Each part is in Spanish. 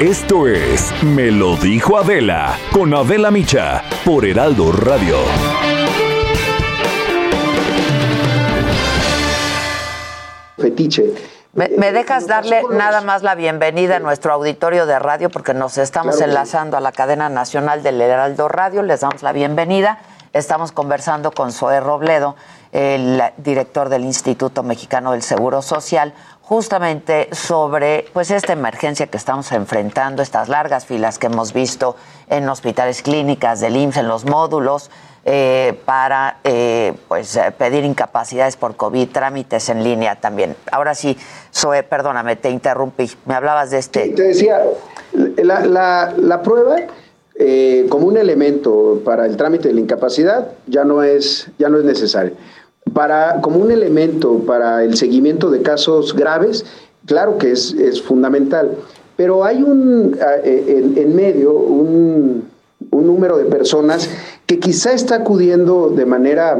Esto es Me lo dijo Adela con Adela Micha por Heraldo Radio. Fetiche. ¿Me, me dejas darle nada más la bienvenida a nuestro auditorio de radio porque nos estamos Claro que sí. enlazando a la cadena nacional del Heraldo Radio? Les damos la bienvenida. Estamos conversando con Zoé Robledo, el director del Instituto Mexicano del Seguro Social, justamente sobre pues esta emergencia que estamos enfrentando, estas largas filas que hemos visto en hospitales clínicas del IMSS, en los módulos, eh, para eh, pues eh, pedir incapacidades por COVID, trámites en línea también. Ahora sí, Zoe, perdóname, te interrumpí. Me hablabas de este. Te decía, la, la- prueba como un elemento para el trámite de la incapacidad ya no es, ya no es necesario. Para, como un elemento para el seguimiento de casos graves, claro que es, es fundamental. Pero hay un, ah, eh, en, medio un, un número de personas que quizá está acudiendo de manera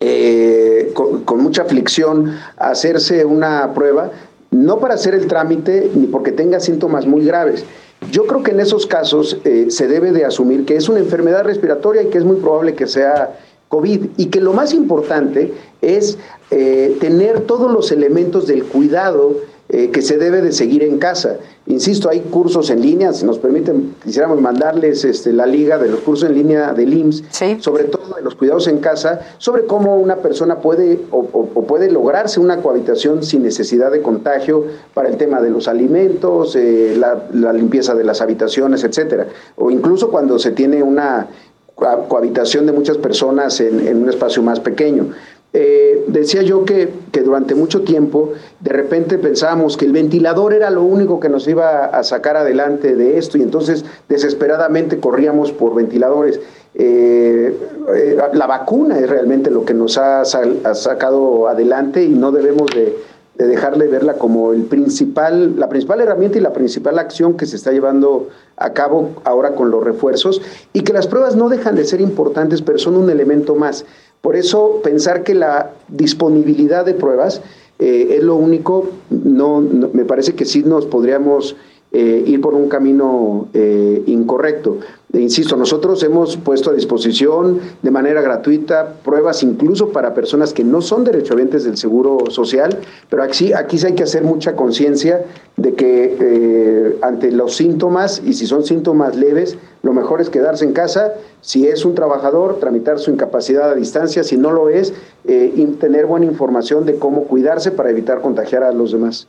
eh, con, con mucha aflicción a hacerse una prueba, no para hacer el trámite ni porque tenga síntomas muy graves. Yo creo que en esos casos eh, se debe de asumir que es una enfermedad respiratoria y que es muy probable que sea COVID y que lo más importante es eh, tener todos los elementos del cuidado eh, que se debe de seguir en casa. Insisto, hay cursos en línea, si nos permiten, quisiéramos mandarles este, la liga de los cursos en línea del IMSS, sobre todo de los cuidados en casa, sobre cómo una persona puede o, o- o puede lograrse una cohabitación sin necesidad de contagio para el tema de los alimentos, eh, la, la limpieza de las habitaciones, etcétera. O incluso cuando se tiene una cohabitación de muchas personas en, un espacio más pequeño. Eh, decía yo que, que durante mucho tiempo de repente pensábamos que el ventilador era lo único que nos iba a sacar adelante de esto y entonces desesperadamente corríamos por ventiladores. Eh, eh, la vacuna es realmente lo que nos ha, sal- ha sacado adelante y no debemos de, de dejar de verla como el principal, la principal herramienta y la principal acción que se está llevando a cabo ahora con los refuerzos y que las pruebas no dejan de ser importantes, pero son un elemento más. Por eso pensar que la disponibilidad de pruebas eh, es lo único, no, no- me parece que sí nos podríamos eh, ir por un camino eh, incorrecto. Insisto, nosotros hemos puesto a disposición de manera gratuita pruebas incluso para personas que no son derechohabientes del Seguro Social, pero aquí, aquí sí hay que hacer mucha conciencia de que eh, ante los síntomas, y si son síntomas leves, lo mejor es quedarse en casa. Si es un trabajador, tramitar su incapacidad a distancia. Si no lo es, eh, tener buena información de cómo cuidarse para evitar contagiar a los demás.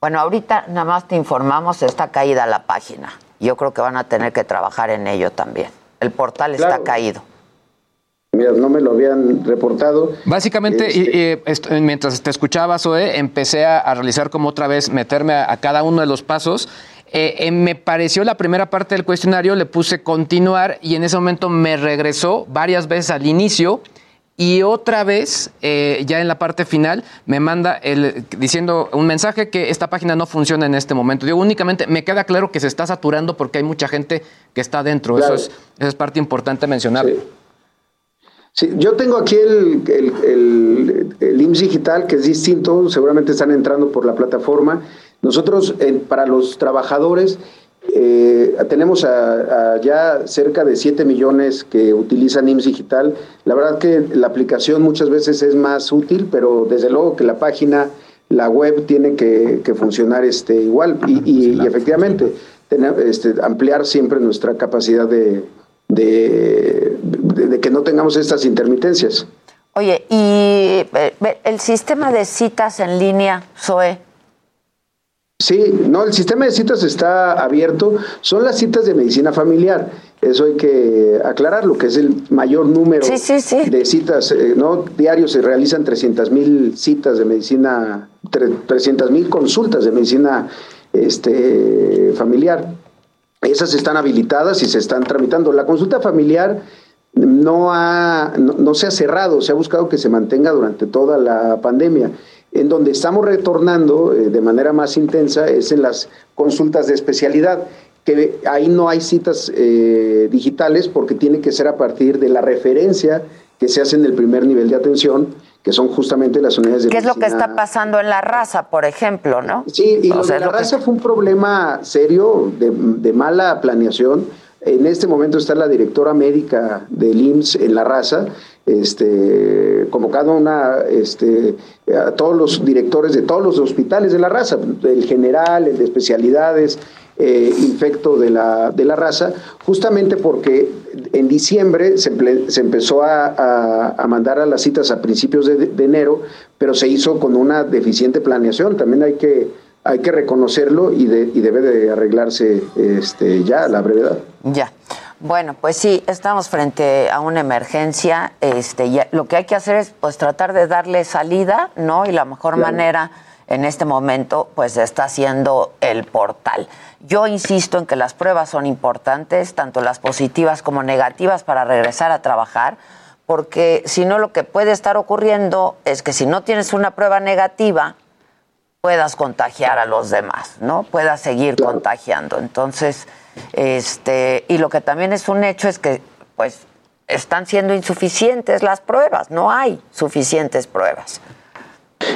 Bueno, ahorita nada más te informamos, está caída la página. Yo creo que van a tener que trabajar en ello también. El portal está Claro. caído. Mira, no me lo habían reportado. Básicamente, Este- y- y, mientras te escuchaba, Zoe, empecé a, a realizar como otra vez, meterme a, a cada uno de los pasos. Eh, eh, me pareció la primera parte del cuestionario, le puse continuar y en ese momento me regresó varias veces al inicio y otra vez, eh, ya en la parte final, me manda el, diciendo un mensaje que esta página no funciona en este momento. Digo, únicamente me queda claro que se está saturando porque hay mucha gente que está dentro. Claro. Eso, es, eso es parte importante mencionar. Sí, yo tengo aquí el, el, el- el IMSS digital, que es distinto, seguramente están entrando por la plataforma. Nosotros, eh, para los trabajadores, eh, tenemos a, a ya cerca de 7 millones que utilizan IMSS digital. La verdad que la aplicación muchas veces es más útil, pero desde luego que la página, la web tiene que, que funcionar este, igual. Y, y- y efectivamente, tener- este, ampliar siempre nuestra capacidad de, de, de- de que no tengamos estas intermitencias. Oye, y eh, ve, el sistema de citas en línea, Zoe, Sí, no, el sistema de citas está abierto. Son las citas de medicina familiar. Eso hay que aclararlo, que es el mayor número de citas, eh, ¿no? Diarios se realizan 300 mil citas de medicina, 300 mil consultas de medicina este, familiar. Esas están habilitadas y se están tramitando. La consulta familiar no, ha, no, se ha cerrado, se ha buscado que se mantenga durante toda la pandemia. En donde estamos retornando eh, de manera más intensa es en las consultas de especialidad que ahí no hay citas eh, digitales porque tiene que ser a partir de la referencia que se hace en el primer nivel de atención, que son justamente las unidades de ¿Qué es lo que está pasando en la raza, por ejemplo, no? Sí, y lo de la raza fue un problema serio de, de, mala planeación. En este momento está la directora médica del IMSS en la raza, este, convocado una, este, a todos los directores de todos los hospitales de la raza, el general, el de especialidades, eh, infecto de la, de la raza, justamente porque en diciembre se, empezó a, mandar a las citas a principios de, enero, pero se hizo con una deficiente planeación. También hay que, hay que reconocerlo y, y debe de arreglarse este, ya a la brevedad. Ya. Bueno, pues sí, estamos frente a una emergencia. Este, lo que hay que hacer es pues tratar de darle salida, ¿no? Y la mejor manera en este momento pues está siendo el portal. Yo insisto en que las pruebas son importantes, tanto las positivas como negativas para regresar a trabajar, porque si no lo que puede estar ocurriendo es que si no tienes una prueba negativa, puedas contagiar a los demás, ¿no? Puedas seguir contagiando. Entonces, este, y lo que también es un hecho es que pues están siendo insuficientes las pruebas, no hay suficientes pruebas.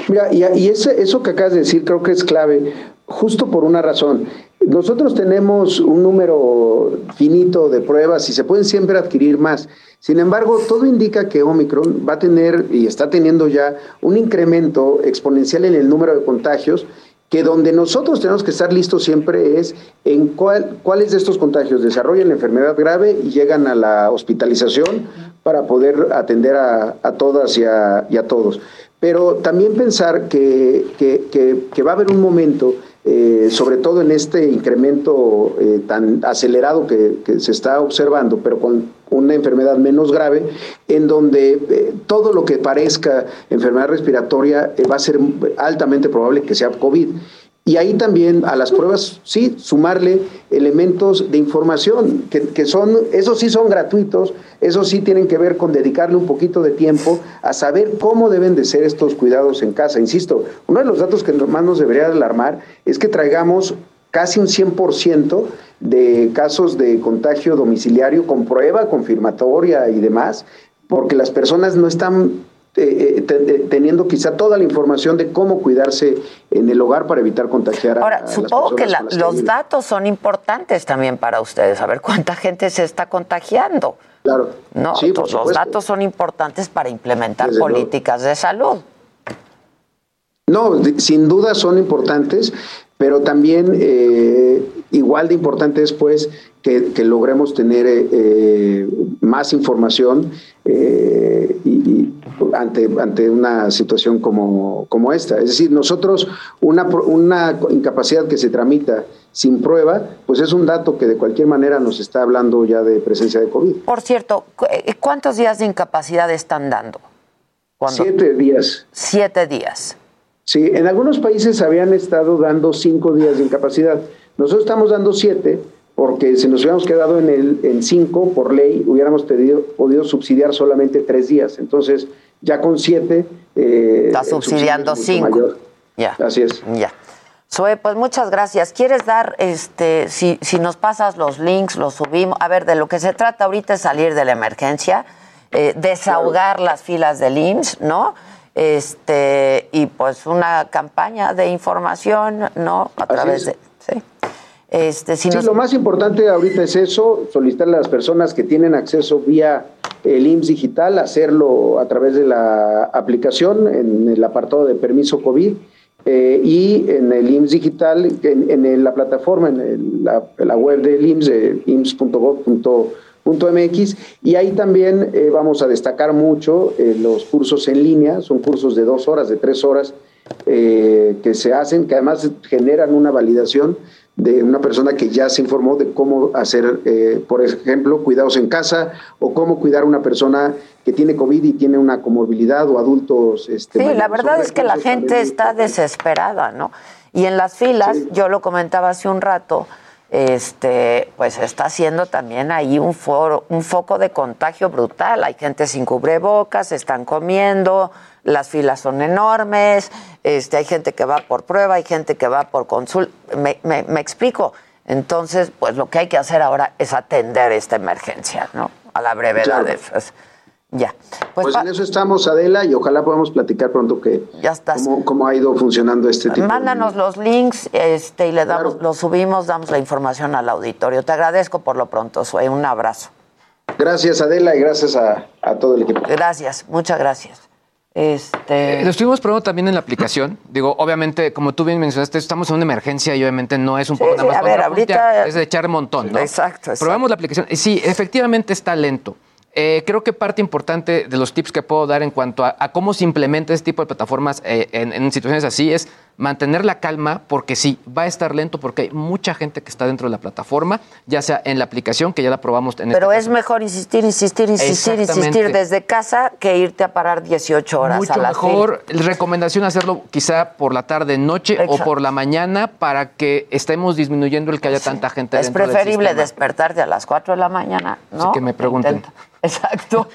Mira, y, eso que acabas de decir creo que es clave, justo por una razón. Nosotros tenemos un número finito de pruebas y se pueden siempre adquirir más. Sin embargo, todo indica que Omicron va a tener y está teniendo ya un incremento exponencial en el número de contagios que donde nosotros tenemos que estar listos siempre es en cuál, cuáles de estos contagios desarrollan la enfermedad grave y llegan a la hospitalización para poder atender a, todas y a, y a todos. Pero también pensar que, que, va a haber un momento, eh, sobre todo en este incremento eh, tan acelerado que, se está observando, pero con una enfermedad menos grave, en donde eh, todo lo que parezca enfermedad respiratoria va a ser altamente probable que sea COVID. Y ahí también a las pruebas, sí, sumarle elementos de información, que, son, esos sí son gratuitos, esos sí tienen que ver con dedicarle un poquito de tiempo a saber cómo deben de ser estos cuidados en casa. Insisto, uno de los datos que más nos debería alarmar es que traigamos casi un 100% de casos de contagio domiciliario con prueba confirmatoria y demás, porque las personas no están eh, eh, teniendo quizá toda la información de cómo cuidarse en el hogar para evitar contagiar Ahora, a, supongo que los datos son importantes también para ustedes, saber cuánta gente se está contagiando. Claro. No, los datos son importantes para implementar políticas de salud. No, sin duda son importantes, pero también eh, igual de importante es pues que, logremos tener más información y, ante, ante una situación como, como esta. Es decir, nosotros una, una incapacidad que se tramita sin prueba, pues es un dato que de cualquier manera nos está hablando ya de presencia de COVID. Por cierto, eh, ¿cuántos días de incapacidad están dando? Siete días. Siete días. Sí, en algunos países habían estado dando cinco días de incapacidad. Nosotros estamos dando siete porque si nos hubiéramos quedado en el en cinco por ley, hubiéramos podido subsidiar solamente tres días. Entonces, ya con siete... Eh, Está subsidiando cinco. Ya. Así es. Ya. Zoe, pues muchas gracias. ¿Quieres dar, este, si, si nos pasas los links, los subimos? A ver, de lo que se trata ahorita es salir de la emergencia, eh, desahogar las filas del IMSS, ¿no? Este, y pues una campaña de información, ¿no? A través de. Sí. Este, sí, lo más importante ahorita es eso, solicitarle a las personas que tienen acceso vía el IMSS digital, hacerlo a través de la aplicación en el apartado de permiso COVID eh, y en el IMSS digital, en, la plataforma, en la, web del IMSS, eh, ims.gov.mx y ahí también eh, vamos a destacar mucho los cursos en línea, son cursos de dos horas, de tres horas que se hacen, que además generan una validación de una persona que ya se informó de cómo hacer, eh, por ejemplo, cuidados en casa o cómo cuidar a una persona que tiene COVID y tiene una comorbilidad o adultos. Este, sí, la verdad es que la gente está desesperada, ¿no? Y en las filas, yo lo comentaba hace un rato, este, pues está haciendo también ahí un, foro, un foco de contagio brutal. Hay gente sin cubrebocas, están comiendo, las filas son enormes, este, hay gente que va por prueba, hay gente que va por consulta. Me, me, explico. Entonces, pues lo que hay que hacer ahora es atender esta emergencia, ¿no? A la brevedad. de ya. Pues, pues en eso estamos, Adela, y ojalá podamos platicar pronto que ya estás. Cómo, ha ido funcionando este tipo. Mándanos los links este, y le damos, los subimos, damos la información al auditorio. Te agradezco por lo pronto, soy un abrazo. Gracias, Adela, y gracias a, a todo el equipo. Gracias, muchas gracias. Este... Eh, lo estuvimos probando también en la aplicación. Digo, obviamente, como tú bien mencionaste, estamos en una emergencia y obviamente no es un poco nada más. a ver, ahorita... Es de echar montón, ¿no? Exacto, exacto. Probamos la aplicación. Sí, efectivamente está lento. Eh, creo que parte importante de los tips que puedo dar en cuanto a, cómo se implementa este tipo de plataformas eh, en, situaciones así es mantener la calma, porque sí, va a estar lento porque hay mucha gente que está dentro de la plataforma, ya sea en la aplicación, que ya la probamos en Pero es mejor insistir, insistir, insistir, insistir desde casa que irte a parar 18 horas Mucho a la mejor. Recomendación hacerlo quizá por la tarde, noche o por la mañana para que estemos disminuyendo el que haya tanta gente es preferible despertarte a las 4 de la mañana, ¿no? que me pregunten. Exacto,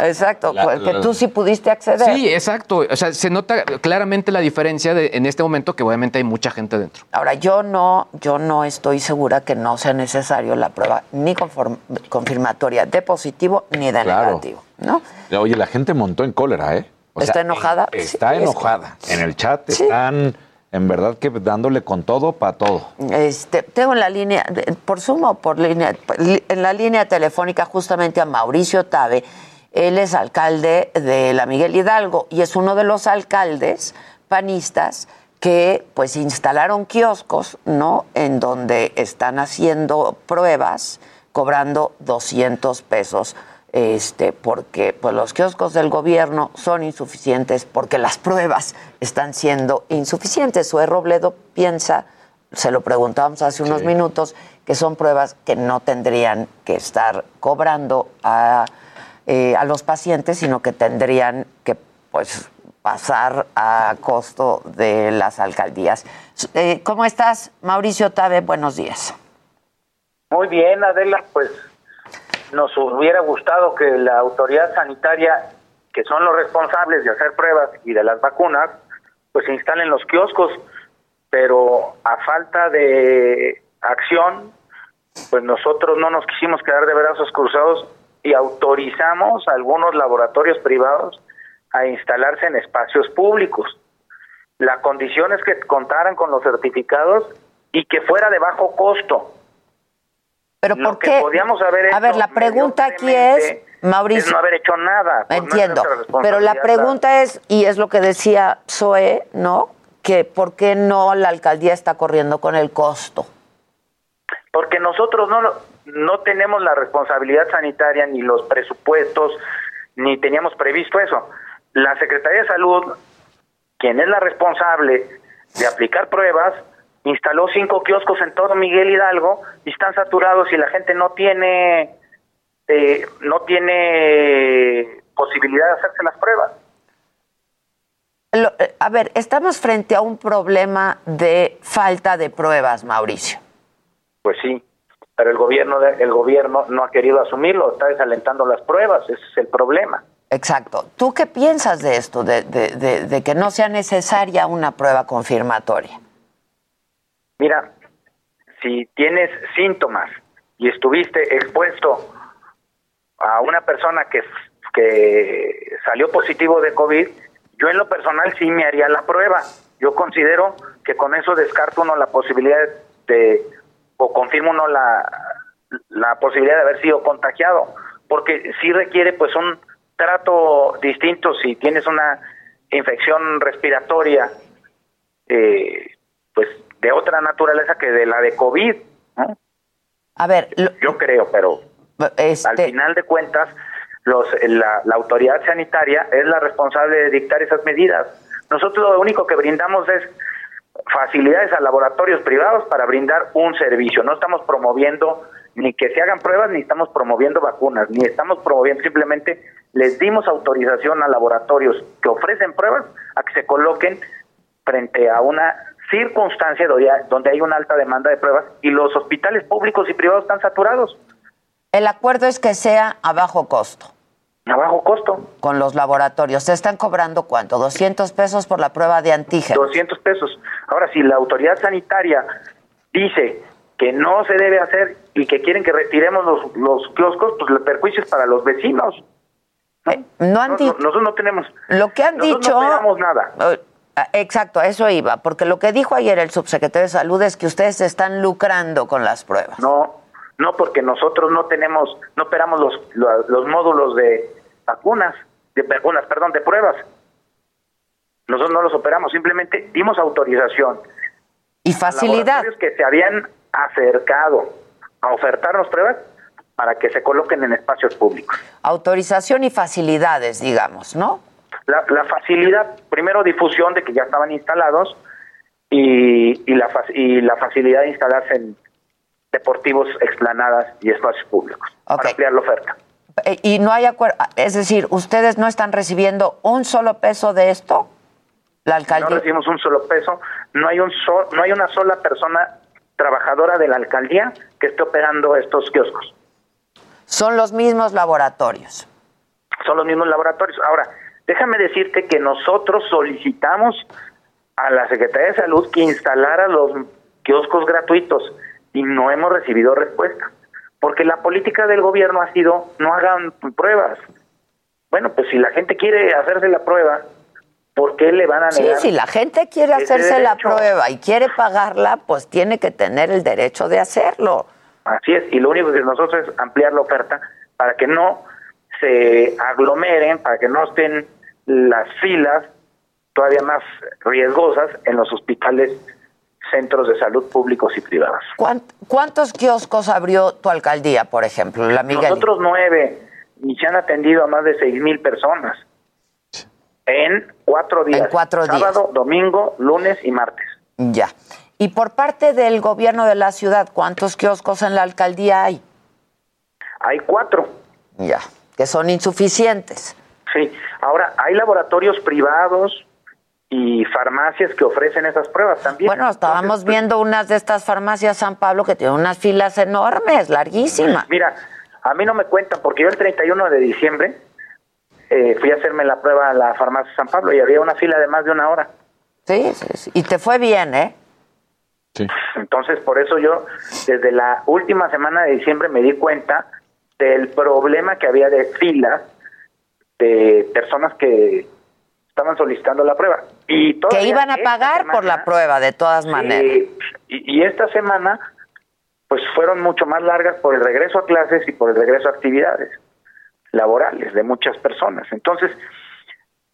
exacto, que tú sí pudiste acceder. Sí, exacto. O sea, se nota claramente la diferencia de, en este momento que obviamente hay mucha gente dentro. Ahora, yo no, yo no estoy segura que no sea necesario la prueba ni confirmatoria de positivo ni de negativo, ¿no? Oye, la gente montó en cólera, ¿eh? ¿Está enojada? está enojada. En el chat están en verdad que dándole con todo para todo. Este, tengo en la línea, por sumo, por línea, en la línea telefónica justamente a Mauricio Tabe. Él es alcalde de la Miguel Hidalgo y es uno de los alcaldes panistas que pues instalaron kioscos, ¿no? En donde están haciendo pruebas cobrando 200 pesos este, porque pues, los kioscos del gobierno son insuficientes, porque las pruebas están siendo insuficientes. Sue Robledo piensa, se lo preguntábamos hace unos minutos, que son pruebas que no tendrían que estar cobrando a, eh, a los pacientes, sino que tendrían que pues, pasar a costo de las alcaldías. Eh, ¿Cómo estás, Mauricio Tabe? Buenos días. Muy bien, Adela, pues nos hubiera gustado que la autoridad sanitaria, que son los responsables de hacer pruebas y de las vacunas, pues instalen los kioscos, pero a falta de acción, pues nosotros no nos quisimos quedar de brazos cruzados y autorizamos a algunos laboratorios privados a instalarse en espacios públicos. La condición es que contaran con los certificados y que fuera de bajo costo. Pero ¿por qué? a ver, la pregunta aquí es, Mauricio. no haber hecho nada. Pues entiendo. pero la pregunta es, y es lo que decía Zoe, ¿no? Que ¿por qué no la alcaldía está corriendo con el costo? Porque nosotros no, no tenemos la responsabilidad sanitaria, ni los presupuestos, ni teníamos previsto eso. La Secretaría de Salud, quien es la responsable de aplicar pruebas, instaló cinco kioscos en todo Miguel Hidalgo y están saturados y la gente no tiene eh, no tiene posibilidad de hacerse las pruebas. Eh, a ver, estamos frente a un problema de falta de pruebas, Mauricio. Pues sí, pero el gobierno el gobierno no ha querido asumirlo, está desalentando las pruebas, ese es el problema. Exacto. ¿Tú qué piensas de esto, de, de que no sea necesaria una prueba confirmatoria? Mira, si tienes síntomas y estuviste expuesto a una persona que, que salió positivo de COVID, yo en lo personal sí me haría la prueba. Yo considero que con eso descarto uno la posibilidad de, o confirmo uno la, la posibilidad de haber sido contagiado, porque sí requiere pues un trato distinto si tienes una infección respiratoria, eh, pues de otra naturaleza que de la de COVID. A ver, yo creo, pero este... al final de cuentas, los, la, autoridad sanitaria es la responsable de dictar esas medidas. Nosotros lo único que brindamos es facilidades a laboratorios privados para brindar un servicio. No estamos promoviendo ni que se hagan pruebas, ni estamos promoviendo vacunas, ni estamos promoviendo, simplemente les dimos autorización a laboratorios que ofrecen pruebas a que se coloquen frente a una circunstancia donde hay una alta demanda de pruebas y los hospitales públicos y privados están saturados. El acuerdo es que sea a bajo costo. A bajo costo. Con los laboratorios. ¿Se están cobrando cuánto? ¿200 pesos por la prueba de antígeno? 200 pesos. Ahora, si la autoridad sanitaria dice que no se debe hacer y que quieren que retiremos los, los kioscos, pues el perjuicio es para los vecinos. No, eh, han dicho. nosotros no tenemos. Lo que han dicho. No tenemos nada. Eh, exacto, a eso iba, porque lo que dijo ayer el subsecretario de Salud es que ustedes están lucrando con las pruebas. No, no, porque nosotros no tenemos, no operamos los, los, módulos de vacunas, de vacunas, perdón, de pruebas. Nosotros no los operamos, simplemente dimos autorización. Y facilidad. que se habían acercado a ofertarnos pruebas para que se coloquen en espacios públicos. Autorización y facilidades, digamos, ¿no? La, facilidad, primero difusión de que ya estaban instalados y, y, la, y la facilidad de instalarse en deportivos, explanadas y espacios públicos para ampliar la oferta. Eh, y no hay acuerdo, es decir, ¿ustedes no están recibiendo un solo peso de esto? La alcaldía. No recibimos un solo peso, no hay un no hay una sola persona trabajadora de la alcaldía que esté operando estos kioscos. Son los mismos laboratorios. Son los mismos laboratorios. Ahora, déjame decirte que nosotros solicitamos a la Secretaría de Salud que instalara los kioscos gratuitos y no hemos recibido respuesta. Porque la política del gobierno ha sido no hagan pruebas. Bueno, pues si la gente quiere hacerse la prueba, ¿por qué le van a negar? Sí, si la gente quiere hacerse la prueba y quiere pagarla, pues tiene que tener el derecho de hacerlo. Así es, y lo único que nosotros es ampliar la oferta para que no se aglomeren, para que no estén las filas todavía más riesgosas en los hospitales, centros de salud públicos y privados. ¿Cuántos kioscos abrió tu alcaldía, por ejemplo, la Nosotros nueve, y se han atendido a más de seis mil personas en cuatro días. En cuatro días. Sábado, domingo, lunes y martes. Ya. Y por parte del gobierno de la ciudad, ¿cuántos kioscos en la alcaldía hay? Hay cuatro. Ya, que son insuficientes. Sí, ahora hay laboratorios privados y farmacias que ofrecen esas pruebas también. Bueno, estábamos pues, viendo unas de estas farmacias San Pablo que tienen unas filas enormes, larguísimas. Mira, a mí no me cuentan porque yo el 31 de diciembre eh, fui a hacerme la prueba a la farmacia San Pablo y había una fila de más de una hora. Sí, sí, sí. Y te fue bien, ¿eh? Entonces, por eso yo, desde la última semana de diciembre, me di cuenta del problema que había de filas de personas que estaban solicitando la prueba. Y que iban a pagar por la prueba, de todas maneras. y, esta semana, pues fueron mucho más largas por el regreso a clases y por el regreso a actividades laborales de muchas personas. Entonces,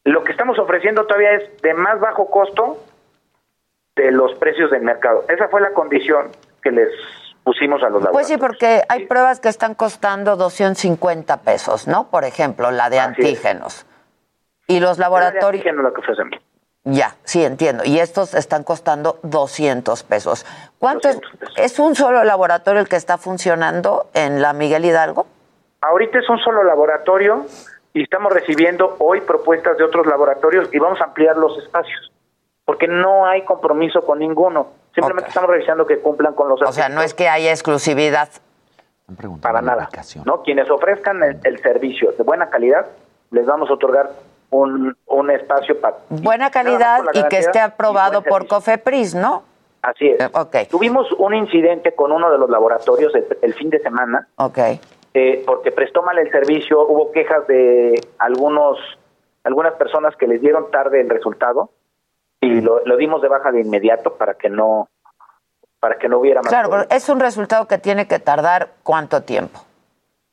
lo que estamos ofreciendo todavía es de más bajo costo de los precios del mercado. Esa fue la condición que les pusimos a los laboratorios. Pues sí, porque hay pruebas que están costando 250 pesos, ¿no? Por ejemplo, la de antígenos. Y los laboratorios... lo que ofrecen. Ya, sí, entiendo. Y estos están costando 200 pesos. ¿Cuánto es, es un solo laboratorio el que está funcionando en la Miguel Hidalgo? Ahorita es un solo laboratorio y estamos recibiendo hoy propuestas de otros laboratorios y vamos a ampliar los espacios porque no hay compromiso con ninguno. Simplemente estamos revisando que cumplan con los. O sea, no es que haya exclusividad. Para nada. No, quienes ofrezcan el, servicio de buena calidad, les vamos a otorgar un, un espacio para. Buena calidad y que esté aprobado por COFEPRIS, ¿no? Así es. Okay. Tuvimos un incidente con uno de los laboratorios el, fin de semana. Ok. Eh, porque prestó mal el servicio, hubo quejas de algunos algunas personas que les dieron tarde el resultado y lo, dimos de baja de inmediato para que no para que no hubiera más. Claro, pero es un resultado que tiene que tardar cuánto tiempo.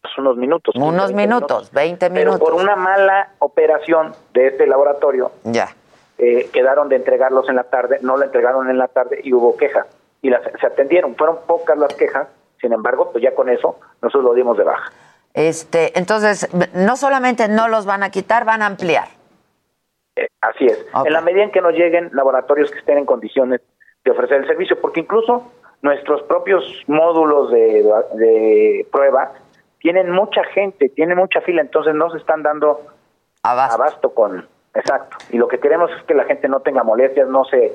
Pues unos minutos. Unos minutos, 20 minutos. Pero por una mala operación de este laboratorio, ya eh, quedaron de entregarlos en la tarde, no lo entregaron en la tarde y hubo quejas y las, se atendieron. Fueron pocas las quejas, sin embargo, pues ya con eso nosotros lo dimos de baja. Este, entonces, no solamente no los van a quitar, van a ampliar. Eh, así es. En la medida en que nos lleguen laboratorios que estén en condiciones de ofrecer el servicio, porque incluso nuestros propios módulos de, de prueba tienen mucha gente, tienen mucha fila, entonces no se están dando abasto. con, exacto. Y lo que queremos es que la gente no tenga molestias, no se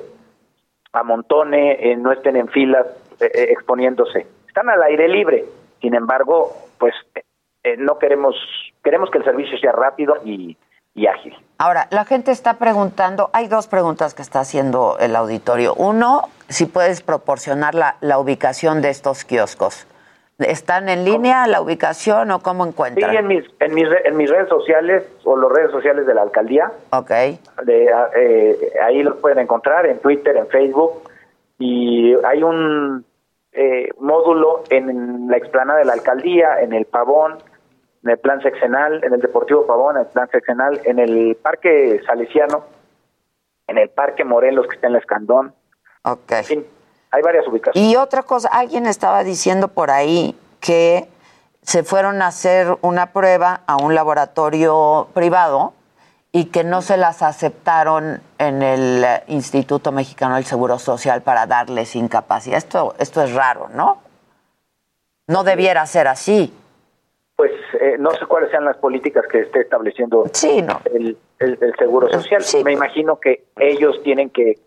amontone, eh, no estén en filas eh, eh, exponiéndose. Están al aire libre. Sin embargo, pues no queremos, queremos que el servicio sea rápido y, y ágil. Ahora, la gente está preguntando, hay dos preguntas que está haciendo el auditorio. Uno, si puedes proporcionar la, la ubicación de estos kioscos. ¿Están en línea la ubicación o cómo encuentran? Sí, en mis, en mis, en mis redes sociales o las redes sociales de la alcaldía. Ok. De, eh, ahí los pueden encontrar en Twitter, en Facebook. Y hay un eh, módulo en la explanada de la alcaldía, en el Pavón, en el plan seccional, en el Deportivo Pavón, en el plan seccional, en el Parque Salesiano, en el Parque Morelos que está en la Escandón. Ok. En fin, hay varias ubicaciones. Y otra cosa, alguien estaba diciendo por ahí que se fueron a hacer una prueba a un laboratorio privado y que no se las aceptaron en el Instituto Mexicano del Seguro Social para darles incapacidad. Esto, esto es raro, ¿no? No debiera ser así. Pues eh, no sé cuáles sean las políticas que esté estableciendo el, el, Seguro Social. Me imagino que ellos tienen que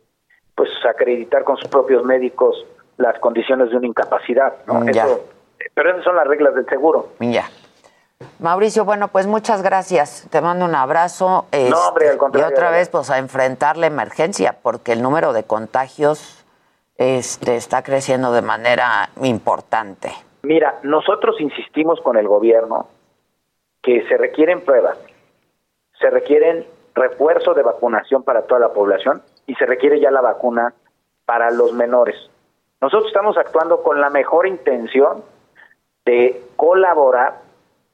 pues acreditar con sus propios médicos las condiciones de una incapacidad, ¿no? Mm, pero esas son las reglas del seguro. Ya. Mauricio, bueno, pues muchas gracias. Te mando un abrazo. no, hombre, al este, contrario. Y otra vez, pues a enfrentar la emergencia, porque el número de contagios este, está creciendo de manera importante. Mira, nosotros insistimos con el gobierno que se requieren pruebas, se requieren refuerzo de vacunación para toda la población y se requiere ya la vacuna para los menores. Nosotros estamos actuando con la mejor intención de colaborar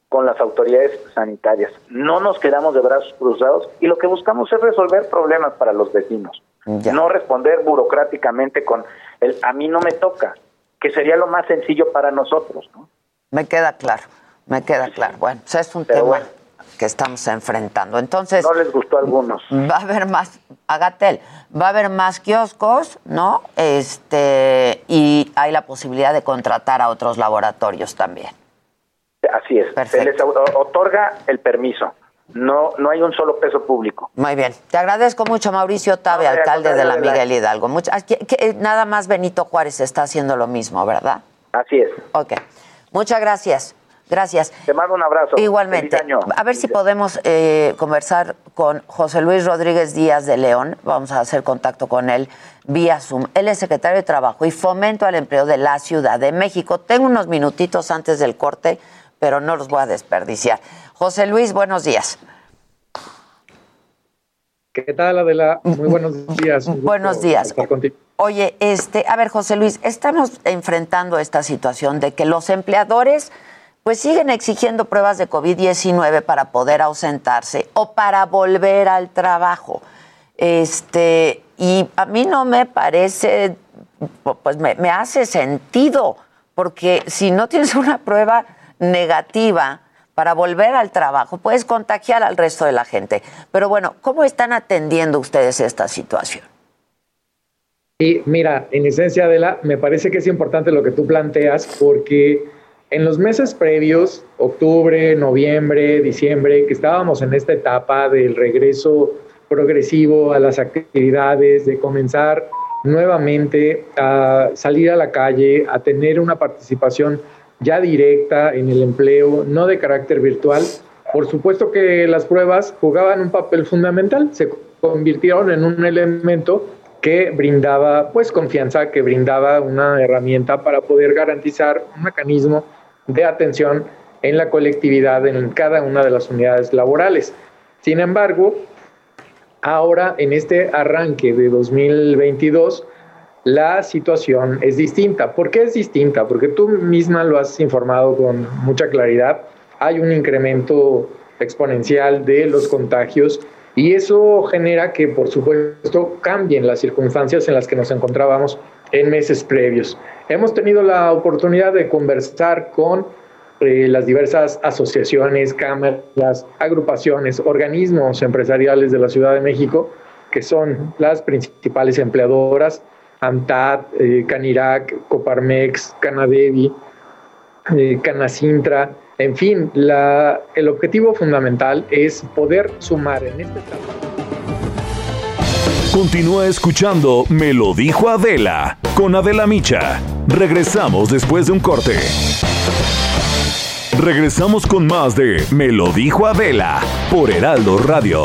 con las autoridades sanitarias. No nos quedamos de brazos cruzados y lo que buscamos es resolver problemas para los vecinos. No responder burocráticamente con el a mí no me toca, que sería lo más sencillo para nosotros. ¿no? Me queda claro, me queda claro. Bueno, pues es un tema que estamos enfrentando. Entonces. No les gustó a algunos. Va a haber más, Agatel, va a haber más kioscos, ¿no? Este, y hay la posibilidad de contratar a otros laboratorios también. Así es. Se les otorga el permiso. No, no hay un solo peso público. Muy bien. Te agradezco mucho, Mauricio Tabe, alcalde de la Miguel Hidalgo. nada más Benito Juárez está haciendo lo mismo, ¿verdad? Así es. Ok. Muchas gracias. Gracias. Te mando un abrazo. Igualmente. A ver si podemos eh, conversar con José Luis Rodríguez Díaz de León. Vamos a hacer contacto con él vía Zoom. Él es secretario de Trabajo y Fomento al Empleo de la Ciudad de México. Tengo unos minutitos antes del corte, pero no los voy a desperdiciar. José Luis, buenos días. ¿Qué tal, Adela? Muy buenos días. buenos días. Oye, este, a ver, José Luis, estamos enfrentando esta situación de que los empleadores pues siguen exigiendo pruebas de COVID-19 para poder ausentarse o para volver al trabajo. Este, y a mí no me parece, pues me, me hace sentido, porque si no tienes una prueba negativa para volver al trabajo, puedes contagiar al resto de la gente. Pero bueno, ¿cómo están atendiendo ustedes esta situación? Y mira, en esencia, Adela, me parece que es importante lo que tú planteas porque en los meses previos, octubre, noviembre, diciembre, que estábamos en esta etapa del regreso progresivo a las actividades, de comenzar nuevamente a salir a la calle, a tener una participación ya directa en el empleo, no de carácter virtual. Por supuesto que las pruebas jugaban un papel fundamental, se convirtieron en un elemento que brindaba pues confianza, que brindaba una herramienta para poder garantizar un mecanismo de atención en la colectividad en cada una de las unidades laborales. Sin embargo, ahora en este arranque de 2022, la situación es distinta. ¿Por qué es distinta? Porque tú misma lo has informado con mucha claridad. Hay un incremento exponencial de los contagios y eso genera que, por supuesto, cambien las circunstancias en las que nos encontrábamos en meses previos. Hemos tenido la oportunidad de conversar con eh, las diversas asociaciones, cámaras, agrupaciones, organismos empresariales de la Ciudad de México, que son las principales empleadoras ANTAD, eh, Canirac, Coparmex, Canadevi, eh, Canacintra, en fin, la, el objetivo fundamental es poder sumar en este trabajo. Continúa escuchando Me lo dijo Adela con Adela Micha. Regresamos después de un corte. Regresamos con más de Me lo dijo Adela por Heraldo Radio.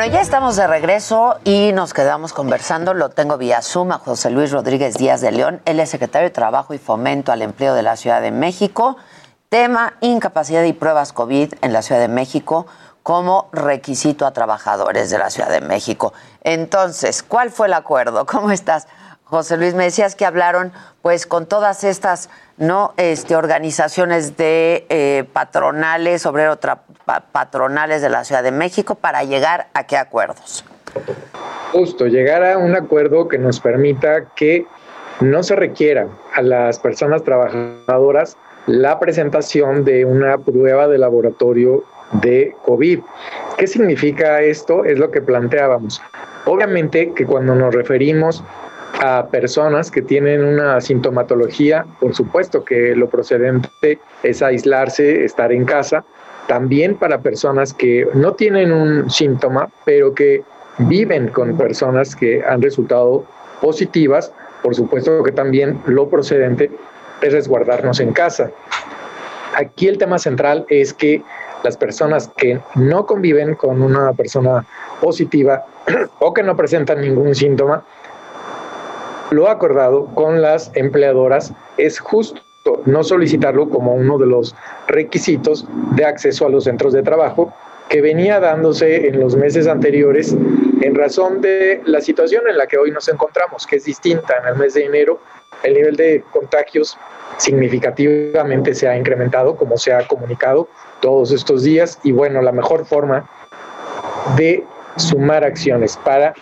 Bueno, ya estamos de regreso y nos quedamos conversando. Lo tengo vía Zoom a José Luis Rodríguez Díaz de León. Él es secretario de Trabajo y Fomento al Empleo de la Ciudad de México. Tema incapacidad y pruebas COVID en la Ciudad de México como requisito a trabajadores de la Ciudad de México. Entonces, ¿cuál fue el acuerdo? ¿Cómo estás, José Luis? Me decías que hablaron pues con todas estas no este, organizaciones de eh, patronales, obrero patronales de la Ciudad de México para llegar a qué acuerdos. Justo, llegar a un acuerdo que nos permita que no se requiera a las personas trabajadoras la presentación de una prueba de laboratorio de COVID. ¿Qué significa esto? Es lo que planteábamos. Obviamente que cuando nos referimos a personas que tienen una sintomatología, por supuesto que lo procedente es aislarse, estar en casa, también para personas que no tienen un síntoma, pero que viven con personas que han resultado positivas, por supuesto que también lo procedente es resguardarnos en casa. Aquí el tema central es que las personas que no conviven con una persona positiva o que no presentan ningún síntoma, lo acordado con las empleadoras es justo no solicitarlo como uno de los requisitos de acceso a los centros de trabajo que venía dándose en los meses anteriores en razón de la situación en la que hoy nos encontramos, que es distinta. En el mes de enero el nivel de contagios significativamente se ha incrementado, como se ha comunicado todos estos días, y bueno, la mejor forma de sumar acciones para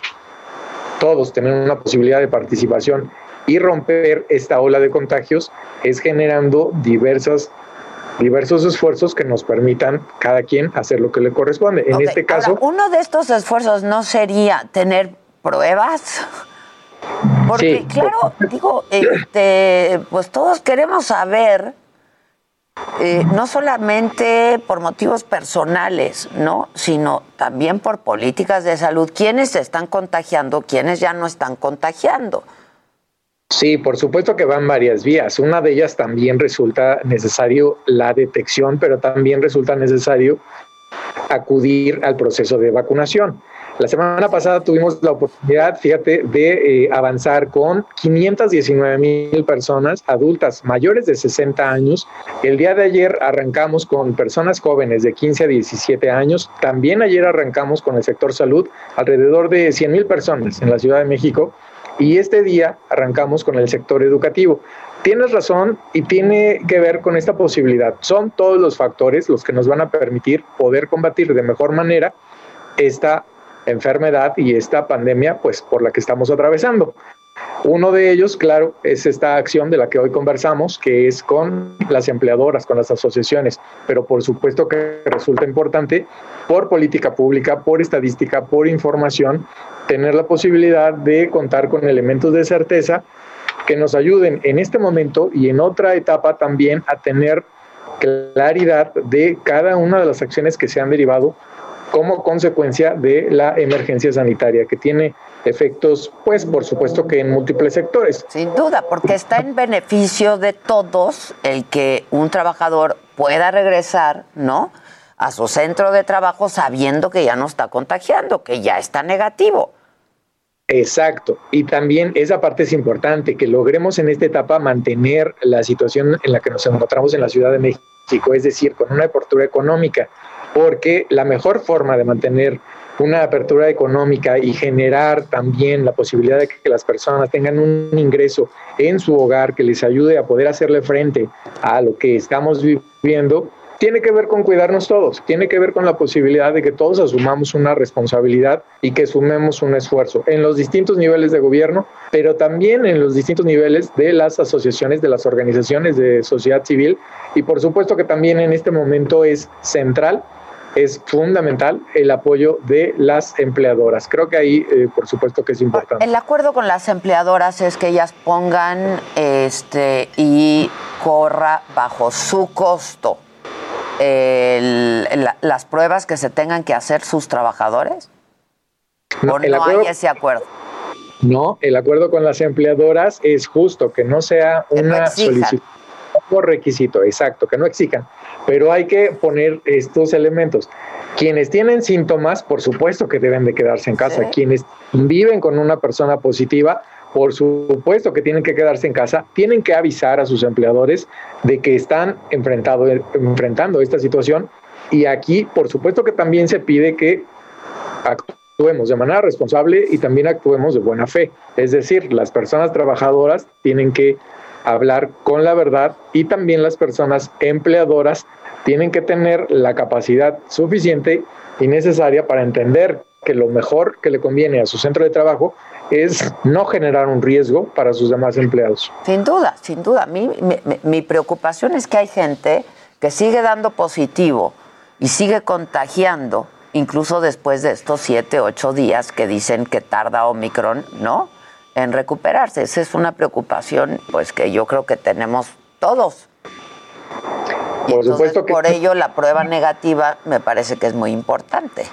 todos tener una posibilidad de participación y romper esta ola de contagios es generando diversas diversos esfuerzos que nos permitan cada quien hacer lo que le corresponde. En este caso, uno de estos esfuerzos no sería tener pruebas. Porque claro, digo, este, pues todos queremos saber eh, no solamente por motivos personales, ¿no? Sino también por políticas de salud. ¿Quiénes se están contagiando? ¿Quiénes ya no están contagiando? Sí, por supuesto que van varias vías. Una de ellas también resulta necesario la detección, pero también resulta necesario acudir al proceso de vacunación. La semana pasada tuvimos la oportunidad, fíjate, de eh, avanzar con 519 mil personas adultas mayores de 60 años. El día de ayer arrancamos con personas jóvenes de 15 a 17 años. También ayer arrancamos con el sector salud, alrededor de 100 mil personas en la Ciudad de México. Y este día arrancamos con el sector educativo. Tienes razón y tiene que ver con esta posibilidad. Son todos los factores los que nos van a permitir poder combatir de mejor manera esta enfermedad y esta pandemia pues por la que estamos atravesando. Uno de ellos, claro, es esta acción de la que hoy conversamos, que es con las empleadoras, con las asociaciones, pero por supuesto que resulta importante por política pública, por estadística, por información, tener la posibilidad de contar con elementos de certeza que nos ayuden en este momento y en otra etapa también a tener claridad de cada una de las acciones que se han derivado como consecuencia de la emergencia sanitaria, que tiene efectos, pues por supuesto que en múltiples sectores. Sin duda, porque está en beneficio de todos el que un trabajador pueda regresar, ¿no? A su centro de trabajo sabiendo que ya no está contagiando, que ya está negativo. Exacto. Y también esa parte es importante, que logremos en esta etapa mantener la situación en la que nos encontramos en la Ciudad de México, es decir, con una apertura económica porque la mejor forma de mantener una apertura económica y generar también la posibilidad de que las personas tengan un ingreso en su hogar que les ayude a poder hacerle frente a lo que estamos viviendo, tiene que ver con cuidarnos todos, tiene que ver con la posibilidad de que todos asumamos una responsabilidad y que sumemos un esfuerzo en los distintos niveles de gobierno, pero también en los distintos niveles de las asociaciones, de las organizaciones de sociedad civil y por supuesto que también en este momento es central es fundamental el apoyo de las empleadoras. Creo que ahí, eh, por supuesto, que es importante. El acuerdo con las empleadoras es que ellas pongan este y corra bajo su costo las pruebas que se tengan que hacer sus trabajadores. No, ¿O no hay ese acuerdo? No, el acuerdo con las empleadoras es justo que no sea una solicitud por requisito, exacto, que no exijan, pero hay que poner estos elementos. Quienes tienen síntomas, por supuesto que deben de quedarse en casa. Quienes viven con una persona positiva, por supuesto que tienen que quedarse en casa, tienen que avisar a sus empleadores de que están enfrentado, enfrentando esta situación y aquí, por supuesto que también se pide que actuemos de manera responsable y también actuemos de buena fe. Es decir, las personas trabajadoras tienen que hablar con la verdad y también las personas empleadoras tienen que tener la capacidad suficiente y necesaria para entender que lo mejor que le conviene a su centro de trabajo es no generar un riesgo para sus demás empleados. Sin duda, sin duda. Mi, preocupación es que hay gente que sigue dando positivo y sigue contagiando, incluso después de estos siete, ocho días que dicen que tarda Omicron, ¿no? En recuperarse. Esa es una preocupación, pues, que yo creo que tenemos todos. Por supuesto que... Por ello, la prueba negativa me parece que es muy importante.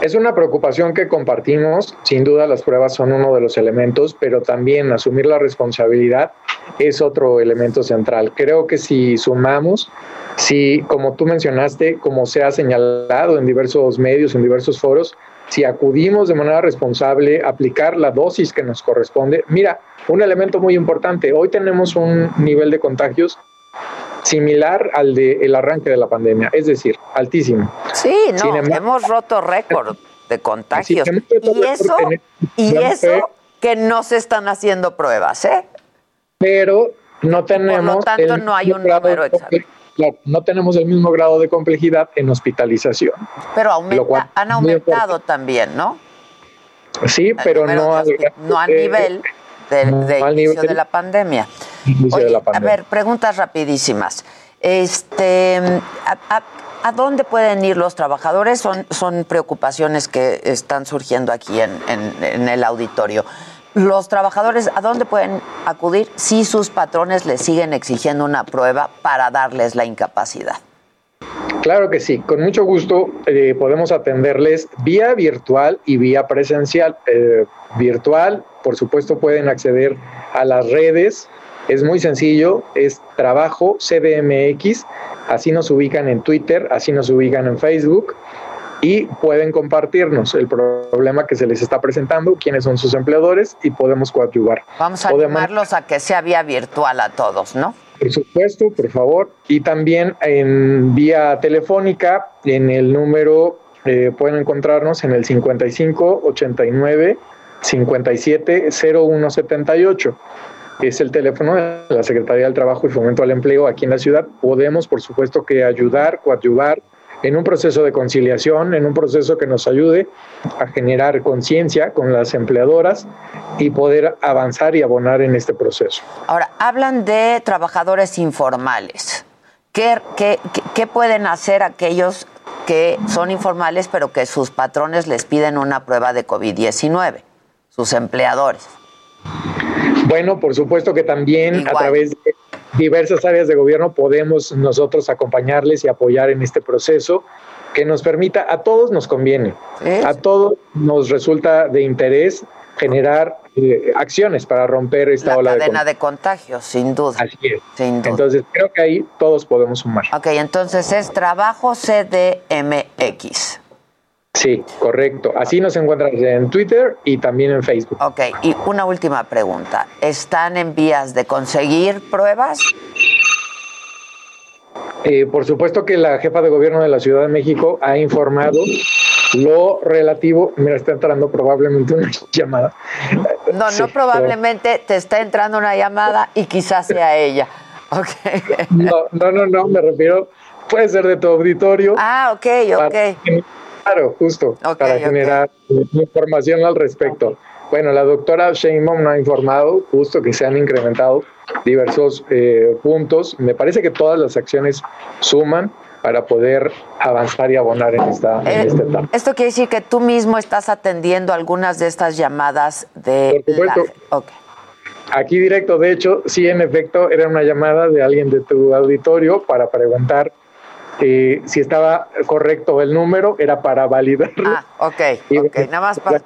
Es una preocupación que compartimos, sin duda las pruebas son uno de los elementos, pero también asumir la responsabilidad es otro elemento central. Creo que si sumamos, si como tú mencionaste, como se ha señalado en diversos medios, en diversos foros, si acudimos de manera responsable a aplicar la dosis que nos corresponde, mira, un elemento muy importante, hoy tenemos un nivel de contagios similar al del el arranque de la pandemia, es decir, altísimo. Sí, no, hemos roto récord de contagios. y eso, y eso que no se están haciendo pruebas, ¿eh? Pero no tenemos. Por lo tanto, no hay un número exacto. no tenemos el mismo grado de complejidad en hospitalización. Pero han aumentado también, ¿no? Sí, pero no, a, no a nivel de, inicio de la pandemia. A ver, preguntas rapidísimas. Este, a, dónde pueden ir los trabajadores? Son, son preocupaciones que están surgiendo aquí en, en el auditorio. Los trabajadores, ¿a dónde pueden acudir si sus patrones les siguen exigiendo una prueba para darles la incapacidad? Claro que sí, con mucho gusto eh, podemos atenderles vía virtual y vía presencial. Eh, virtual, por supuesto, pueden acceder a las redes. Es muy sencillo, es trabajo CDMX, así nos ubican en Twitter, así nos ubican en Facebook y pueden compartirnos el problema que se les está presentando, quiénes son sus empleadores y podemos coadyuvar. Vamos a animarlos a que sea vía virtual a todos, ¿no? Por supuesto, por favor. Y también en vía telefónica, en el número, eh, pueden encontrarnos en el 55 89 57 0178. Es el teléfono de la Secretaría del Trabajo y Fomento al Empleo aquí en la ciudad. Podemos, por supuesto, que ayudar, coadyuvar en un proceso de conciliación, en un proceso que nos ayude a generar conciencia con las empleadoras y poder avanzar y abonar en este proceso. Ahora, hablan de trabajadores informales. ¿Qué, qué, qué pueden hacer aquellos que son informales pero que sus patrones les piden una prueba de COVID-19, sus empleadores? Bueno, por supuesto que también a través de diversas áreas de gobierno podemos nosotros acompañarles y apoyar en este proceso que nos permita, a todos nos conviene, a todos nos resulta de interés generar eh, acciones para romper esta ola de cadena de contagios, sin duda. Así es. Entonces creo que ahí todos podemos sumar. Ok, entonces es trabajo CDMX. Sí, correcto. Así nos encuentran en Twitter y también en Facebook. Ok, y una última pregunta. ¿Están en vías de conseguir pruebas? Eh, por supuesto que la jefa de gobierno de la Ciudad de México ha informado lo relativo, mira, está entrando probablemente una llamada. No, no probablemente te está entrando una llamada y quizás sea ella. Okay. No, no, no, no, me refiero, puede ser de tu auditorio. Ah, ok, ok. Claro, justo, para generar información al respecto. Bueno, la doctora Sheinbaum nos ha informado justo que se han incrementado diversos eh, puntos. Me parece que todas las acciones suman para poder avanzar y abonar en esta, eh, esta etapa. Esto quiere decir que tú mismo estás atendiendo algunas de estas llamadas de... Por supuesto. Aquí directo, de hecho, sí, en efecto, era una llamada de alguien de tu auditorio para preguntar eh, si estaba correcto el número, era para validarlo. Ah, ok, ok, nada más para,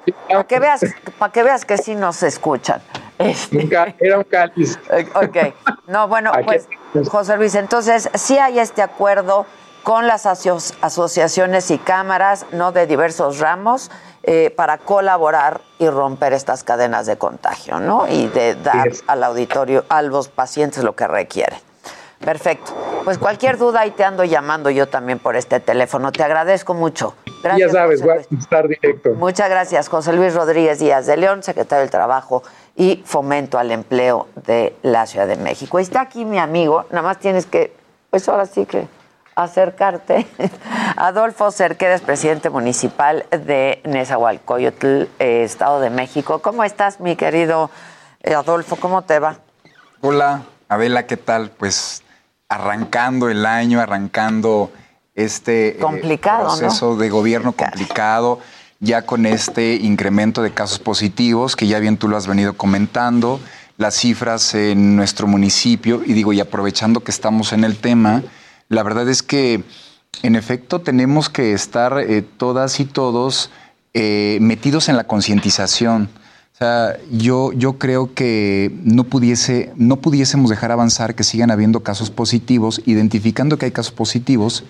que veas, para que veas que sí nos escuchan. Este. Era un cáliz. Ok, no, bueno, pues, José Luis, entonces sí hay este acuerdo con las asociaciones y cámaras, ¿no? De diversos ramos, eh, para colaborar y romper estas cadenas de contagio, ¿no? Y de dar al auditorio, a los pacientes lo que requieren. Perfecto. Pues cualquier duda ahí te ando llamando yo también por este teléfono. Te agradezco mucho. Gracias, ya sabes, voy a estar directo. Muchas gracias, José Luis Rodríguez Díaz de León, secretario del Trabajo y Fomento al Empleo de la Ciudad de México. está aquí mi amigo, nada más tienes que, pues ahora sí que acercarte. Adolfo Cerquedes, presidente municipal de Nezahualcóyotl, eh, Estado de México. ¿Cómo estás, mi querido eh, Adolfo? ¿Cómo te va? Hola, Adela, ¿qué tal? Pues arrancando el año, arrancando este eh, complicado, proceso de gobierno complicado, ya con este incremento de casos positivos, que ya bien tú lo has venido comentando, las cifras en nuestro municipio, y digo, y aprovechando que estamos en el tema, la verdad es que, en efecto, tenemos que estar eh, todas y todos eh, metidos en la concientización. O sea, yo, yo creo que no, pudiese, no pudiésemos dejar avanzar que sigan habiendo casos positivos, identificando que hay casos positivos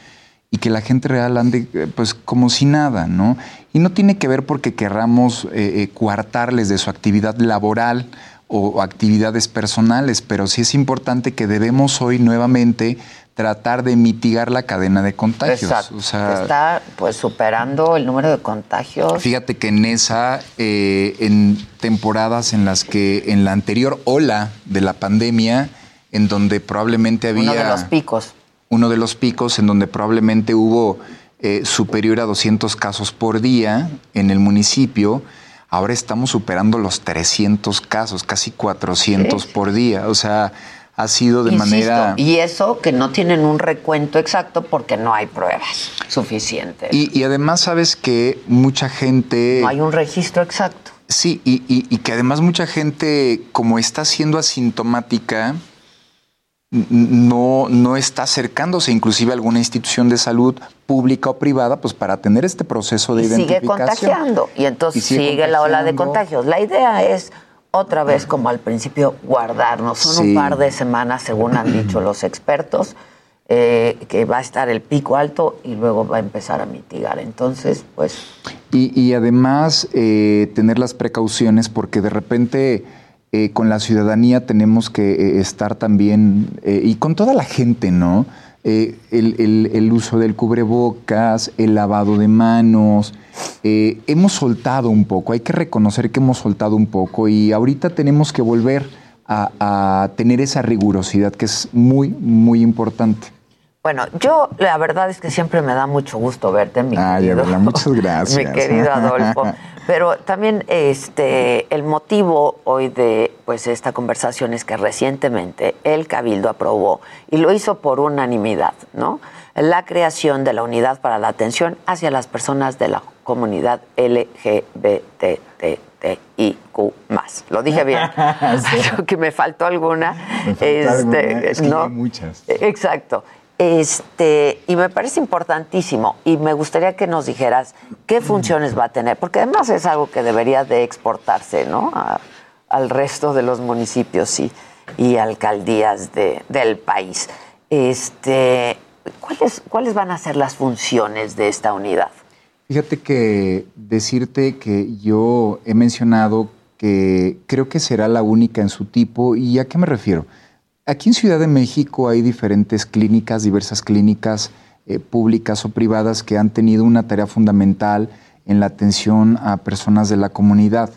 y que la gente real ande eh, pues como si nada, ¿no? Y no tiene que ver porque querramos coartarles de su actividad laboral o actividades personales, pero sí es importante que debemos hoy nuevamente tratar de mitigar la cadena de contagios. Exacto. Está pues superando el número de contagios. Fíjate que en esa, eh, en temporadas en las que en la anterior ola de la pandemia, en donde probablemente había... Uno de los picos. Uno de los picos en donde probablemente hubo eh, superior a 200 casos por día en el municipio, ahora estamos superando los 300 casos, casi 400 por día. O sea, ha sido de manera... Y eso que no tienen un recuento exacto porque no hay pruebas suficientes. Y, además sabes que mucha gente... No hay un registro exacto. Sí, y, que además mucha gente, como está siendo asintomática, no, no está acercándose inclusive a alguna institución de salud pública o privada, pues para tener este proceso de identificación. Sigue contagiando y entonces sigue la ola de contagios. La idea es otra vez, como al principio, guardarnos. Son un par de semanas, según han dicho los expertos, eh, que va a estar el pico alto y luego va a empezar a mitigar. Entonces, pues... Y, además, eh, tener las precauciones porque de repente... Eh, con la ciudadanía tenemos que estar también, y con toda la gente, ¿no? El, el, uso del cubrebocas, el lavado de manos, eh, hemos soltado un poco, hay que reconocer que hemos soltado un poco y ahorita tenemos que volver a, tener esa rigurosidad que es muy, muy importante. Bueno, yo la verdad es que siempre me da mucho gusto verte, mi Ay, querido. muchas gracias. mi querido Adolfo. Pero también este el motivo hoy de pues esta conversación es que recientemente el Cabildo aprobó y lo hizo por unanimidad, ¿no? La creación de la unidad para la atención hacia las personas de la comunidad LGBTTIQ Lo dije bien. Creo que me faltó alguna. este, ¿no? muchas. Exacto. Este, y me parece importantísimo y me gustaría que nos dijeras qué funciones va a tener, porque además es algo que debería de exportarse, ¿no? al resto de los municipios y, alcaldías de, del país. Este, ¿cuáles, ¿Cuáles van a ser las funciones de esta unidad? Fíjate que decirte que yo he mencionado que creo que será la única en su tipo. ¿Y a qué me refiero? Aquí en Ciudad de México hay diferentes clínicas, diversas clínicas eh, públicas o privadas que han tenido una tarea fundamental en la atención a personas de la comunidad.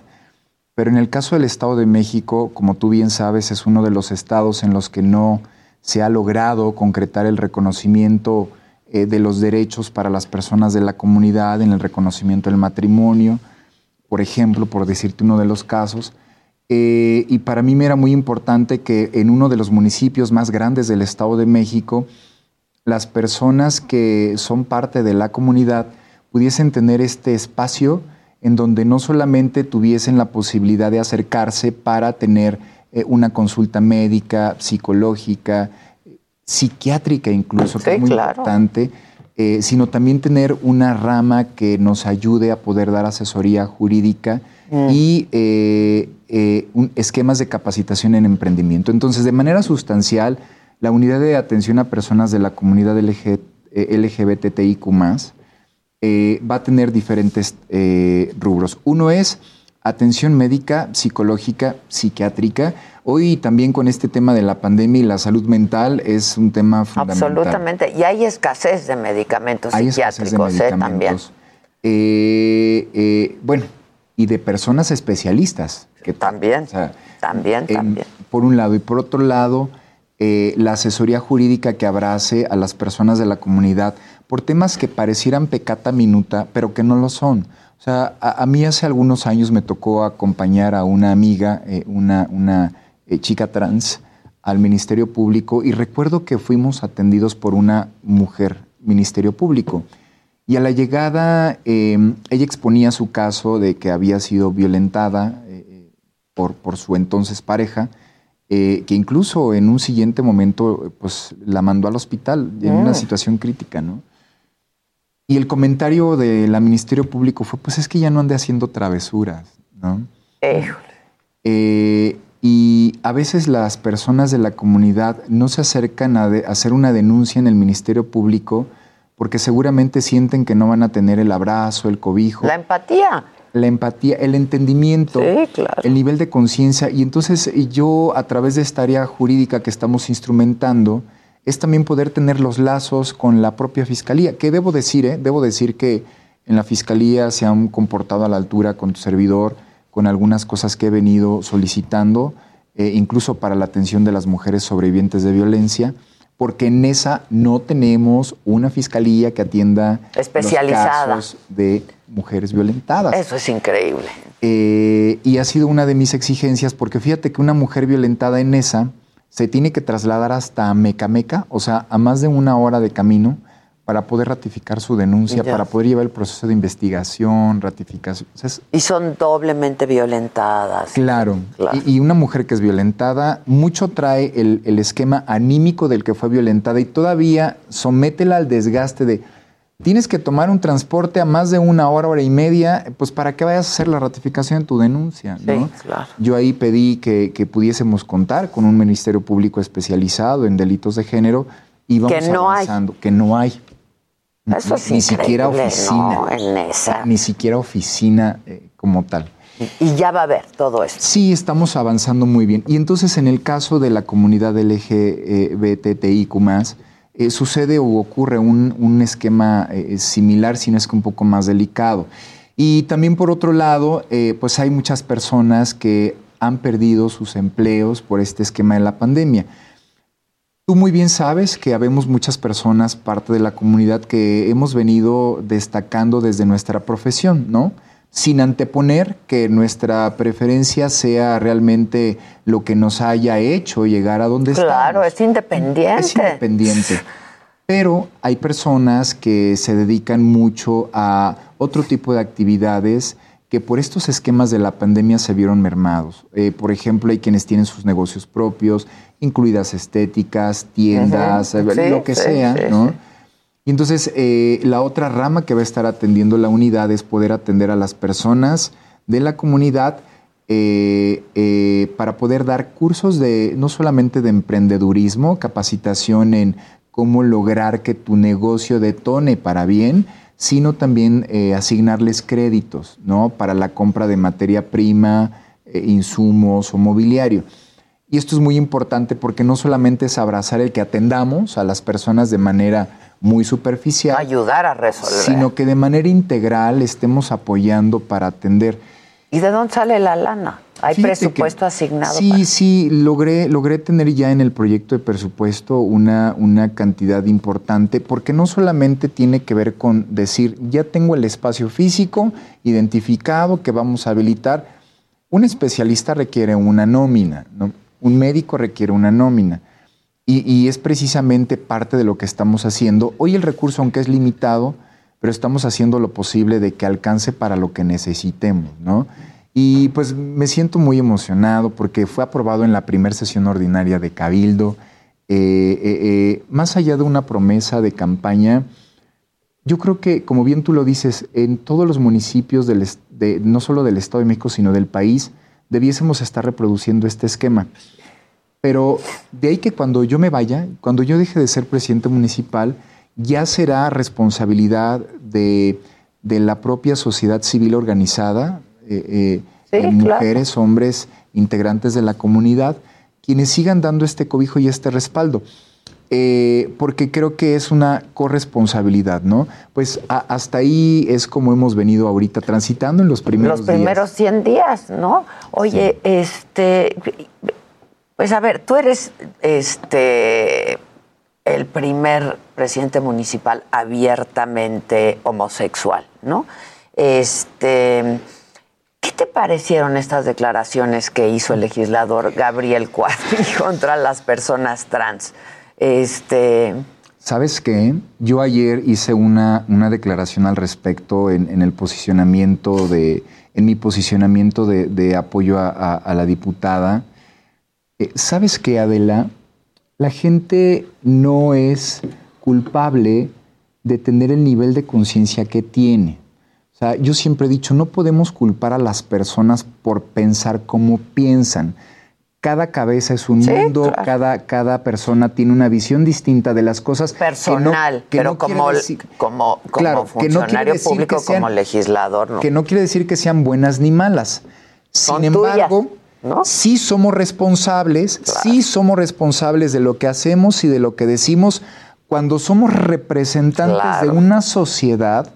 Pero en el caso del Estado de México, como tú bien sabes, es uno de los estados en los que no se ha logrado concretar el reconocimiento eh, de los derechos para las personas de la comunidad, en el reconocimiento del matrimonio, por ejemplo, por decirte uno de los casos. Eh, y para mí me era muy importante que en uno de los municipios más grandes del Estado de México, las personas que son parte de la comunidad pudiesen tener este espacio en donde no solamente tuviesen la posibilidad de acercarse para tener eh, una consulta médica, psicológica, psiquiátrica incluso, que es muy importante, eh, sino también tener una rama que nos ayude a poder dar asesoría jurídica mm. y eh, esquemas de capacitación en emprendimiento. Entonces, de manera sustancial, la unidad de atención a personas de la comunidad LG, LGBTIQ eh, va a tener diferentes eh, rubros. Uno es atención médica, psicológica, psiquiátrica. Hoy también con este tema de la pandemia y la salud mental es un tema fundamental. Absolutamente. Y hay escasez de medicamentos psiquiátricos ¿eh? también. bueno, y de personas especialistas. Que también, también, también. Por un lado. Y por otro lado, la asesoría jurídica que abrace a las personas de la comunidad por temas que parecieran pecata minuta, pero que no lo son. O sea, a, mí hace algunos años me tocó acompañar a una amiga, eh, una, una eh, chica trans, al Ministerio Público y recuerdo que fuimos atendidos por una mujer, Ministerio Público. Y a la llegada, em, ella exponía su caso de que había sido violentada eh, por, por, su entonces pareja, que incluso en un siguiente momento pues, la mandó al hospital en una mm. situación crítica, ¿no? Y el comentario de la Ministerio Público fue, pues es que ya no ande haciendo travesuras, ¿no? Eh, y a veces las personas de la comunidad no se acercan a, hacer una denuncia en el Ministerio Público porque seguramente sienten que no van a tener el abrazo, el cobijo. La empatía. La empatía, el entendimiento, el nivel de conciencia. Y entonces yo, a través de esta área jurídica que estamos instrumentando, es también poder tener los lazos con la propia fiscalía. Que debo decir, eh? debo decir que en la fiscalía se han comportado a la altura con tu servidor, con algunas cosas que he venido solicitando, eh, incluso para la atención de las mujeres sobrevivientes de violencia, porque en esa no tenemos una fiscalía que atienda especializada los casos de mujeres violentadas. Eso es increíble. Eh, y ha sido una de mis exigencias, porque fíjate que una mujer violentada en esa se tiene que trasladar hasta Mecameca, o sea, a más de una hora de camino para poder ratificar su denuncia, para poder llevar el proceso de investigación, ratificación. y son doblemente violentadas. Claro. Y, una mujer que es violentada, mucho trae el, el, esquema anímico del que fue violentada y todavía sométela al desgaste de tienes que tomar un transporte a más de una hora, hora y media, pues para que vayas a hacer la ratificación de tu denuncia. ¿no? Yo ahí pedí que, pudiésemos contar con un Ministerio Público especializado en delitos de género y vamos que no avanzando, que no hay. Eso ni siquiera oficina. Ni siquiera oficina eh, como tal. Y ya va a haber todo esto. Sí, estamos avanzando muy bien. Y entonces, en el caso de la comunidad LGBTIQ, eh, sucede o ocurre un, esquema eh, similar, si no es que un poco más delicado. Y también por otro lado, eh, pues hay muchas personas que han perdido sus empleos por este esquema de la pandemia. Tú muy bien sabes que habemos muchas personas, parte de la comunidad, que hemos venido destacando desde nuestra profesión, ¿no? sin anteponer que nuestra preferencia sea realmente lo que nos haya hecho llegar a donde estamos. Claro, es independiente. Es independiente. Pero hay personas que se dedican mucho a otro tipo de actividades que por estos esquemas de la pandemia se vieron mermados. Eh, por ejemplo, hay quienes tienen sus negocios propios, incluidas estéticas, tiendas, lo que sea, ¿no? Y entonces eh, la otra rama que va a estar atendiendo la unidad es poder atender a las personas de la comunidad eh, eh, para poder dar cursos de no solamente de emprendedurismo, capacitación en cómo lograr que tu negocio detone para bien, sino también asignarles créditos ¿no? para la compra de materia prima, insumos o mobiliario. Y esto es muy importante porque no solamente es abrazar el que atendamos a las personas de manera muy superficial. Ayudar a resolver. Sino que de manera integral estemos apoyando para atender. ¿Y de dónde sale la lana? ¿Hay presupuesto asignado? Sí, sí, logré, logré tener ya en el proyecto de presupuesto una, una cantidad importante, porque no solamente tiene que ver con decir, ya tengo el espacio físico identificado que vamos a habilitar. Un especialista requiere una nómina, ¿no? Un médico requiere una nómina. Y, es precisamente parte de lo que estamos haciendo. Hoy el recurso, aunque es limitado, pero estamos haciendo lo posible de que alcance para lo que necesitemos, ¿no? Y pues me siento muy emocionado porque fue aprobado en la primera sesión ordinaria de Cabildo. Eh, eh, eh, más allá de una promesa de campaña, yo creo que, como bien tú lo dices, en todos los municipios, del, de, no solo del Estado de México, sino del país, debiésemos estar reproduciendo este esquema. Pero de ahí que cuando yo me vaya, cuando yo deje de ser presidente municipal, ya será responsabilidad de, la propia sociedad civil organizada, eh, eh, mujeres, hombres, integrantes de la comunidad, quienes sigan dando este cobijo y este respaldo. Eh, porque creo que es una corresponsabilidad, ¿no? Pues hasta ahí es como hemos venido ahorita transitando en los primeros días. Los primeros 100 días, ¿no? Oye, este, pues a ver, tú eres este el primer presidente municipal abiertamente homosexual, ¿no? Este, ¿qué te parecieron estas declaraciones que hizo el legislador Gabriel Cuadri contra las personas trans? Este. ¿Sabes qué? Yo ayer hice una, una declaración al respecto en, el posicionamiento de, en mi posicionamiento de, apoyo a, la diputada. Eh, ¿Sabes qué, Adela? La gente no es culpable de tener el nivel de conciencia que tiene. O sea, yo siempre he dicho, no podemos culpar a las personas por pensar como piensan cada cabeza es un mundo, cada, cada persona tiene una visión distinta de las cosas. Personal, pero como, como, funcionario público, como legislador. Que no quiere decir que sean buenas ni malas. Sin embargo, sí somos responsables, sí somos responsables de lo que hacemos y de lo que decimos cuando somos representantes de una sociedad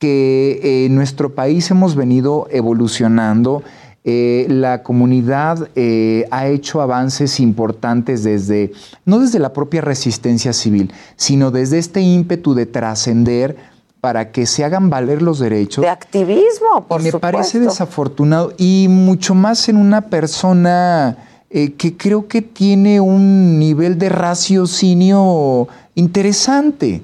que en nuestro país hemos venido evolucionando eh, la comunidad eh, ha hecho avances importantes desde, no desde la propia resistencia civil, sino desde este ímpetu de trascender para que se hagan valer los derechos. De activismo, por Me parece desafortunado y mucho más en una persona eh, que creo que tiene un nivel de raciocinio interesante.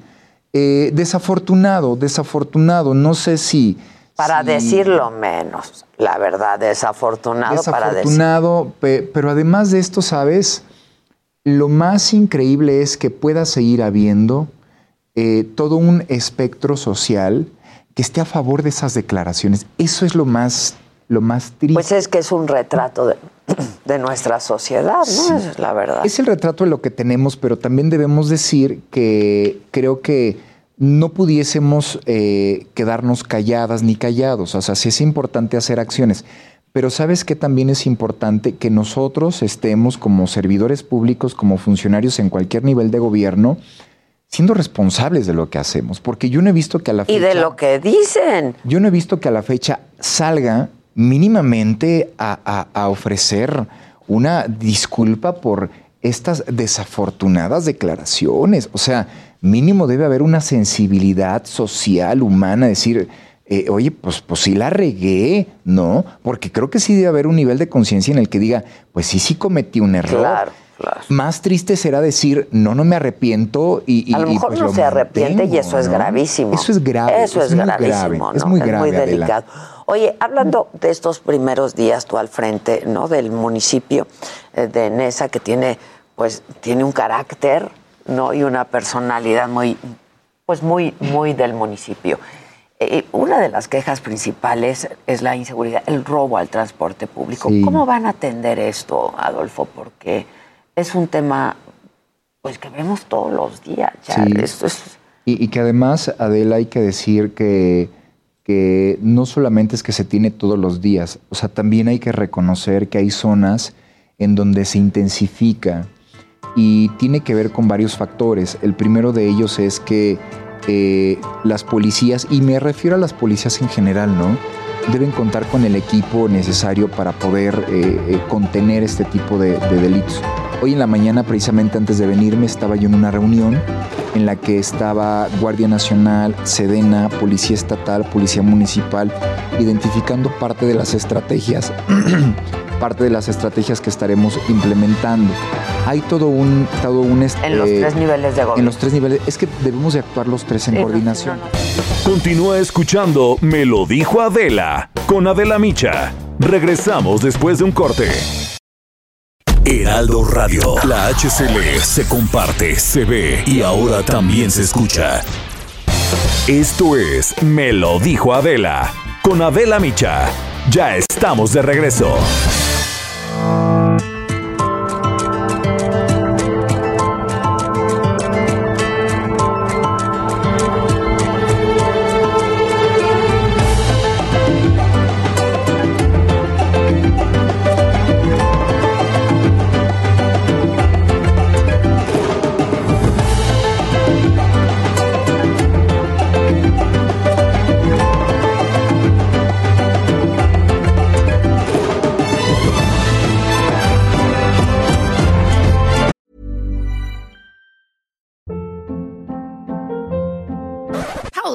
desafortunado, desafortunado. No sé si para decirlo menos, la verdad, desafortunado. Desafortunado, pero además de esto, ¿sabes? Lo más increíble es que pueda seguir habiendo eh, todo un espectro social que esté a favor de esas declaraciones. Eso es lo más, lo más triste. Pues es que es un retrato de, de nuestra sociedad, ¿no? es la verdad. Es el retrato de lo que tenemos, pero también debemos decir que creo que no pudiésemos eh, quedarnos calladas ni callados. O sea, sí es importante hacer acciones. Pero sabes que también es importante que nosotros estemos como servidores públicos, como funcionarios en cualquier nivel de gobierno, siendo responsables de lo que hacemos. Porque yo no he visto que a la fecha... Y de lo que dicen. Yo no he visto que a la fecha salga mínimamente a, a ofrecer una disculpa por estas desafortunadas declaraciones. O sea, mínimo debe haber una sensibilidad social, humana, decir, eh, oye, pues, pues sí la regué, ¿no? Porque creo que sí debe haber un nivel de conciencia en el que diga, pues sí, sí cometí un error. Claro. Claro. Más triste será decir, no, no me arrepiento y... a lo mejor pues no se arrepiente y eso es gravísimo. Eso es grave. Eso es, gravísimo, Es muy grave, es muy delicado. Oye, hablando de estos primeros días tú al frente, ¿no? Del municipio eh, de Nesa que tiene, pues, tiene un carácter ¿no? y una personalidad muy, pues muy, muy del municipio. Eh, una de las quejas principales es la inseguridad, el robo al transporte público. ¿Cómo van a atender esto, Adolfo? Porque es un tema pues que vemos todos los días. y, que además, Adela, hay que decir que, que no solamente es que se tiene todos los días, o sea, también hay que reconocer que hay zonas en donde se intensifica y tiene que ver con varios factores. El primero de ellos es que eh, las policías, y me refiero a las policías en general, ¿no? Deben contar con el equipo necesario para poder eh, eh, contener este tipo de, de delitos. Hoy en la mañana, precisamente antes de venirme, estaba yo en una reunión en la que estaba Guardia Nacional, Sedena, Policía Estatal, Policía Municipal, identificando parte de las estrategias parte de las estrategias que estaremos implementando. Hay todo un... Todo un en los este, tres niveles de gobierno. En los tres niveles. Es que debemos de actuar los tres en Sí, no, coordinación. Continúa escuchando Me lo dijo Adela con Adela Micha. Regresamos después de un corte. Heraldo Radio. La HCL se comparte, se ve y ahora también se escucha. Esto es Me lo dijo Adela con Adela Micha. Ya estamos de regreso.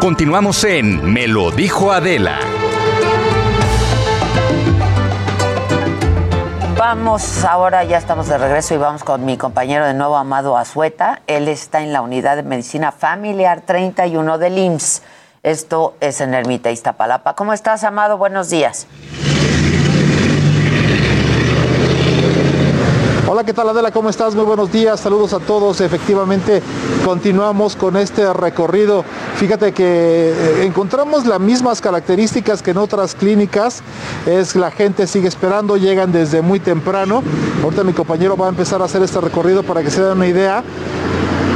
Continuamos en Me lo dijo Adela. Vamos, ahora ya estamos de regreso y vamos con mi compañero de nuevo, Amado Azueta. Él está en la unidad de medicina familiar 31 del IMSS. Esto es en Ermita Iztapalapa. ¿Cómo estás, Amado? Buenos días. Hola, ¿qué tal Adela? ¿Cómo estás? Muy buenos días, saludos a todos. Efectivamente, continuamos con este recorrido. Fíjate que eh, encontramos las mismas características que en otras clínicas. Es la gente sigue esperando, llegan desde muy temprano. Ahorita mi compañero va a empezar a hacer este recorrido para que se den una idea.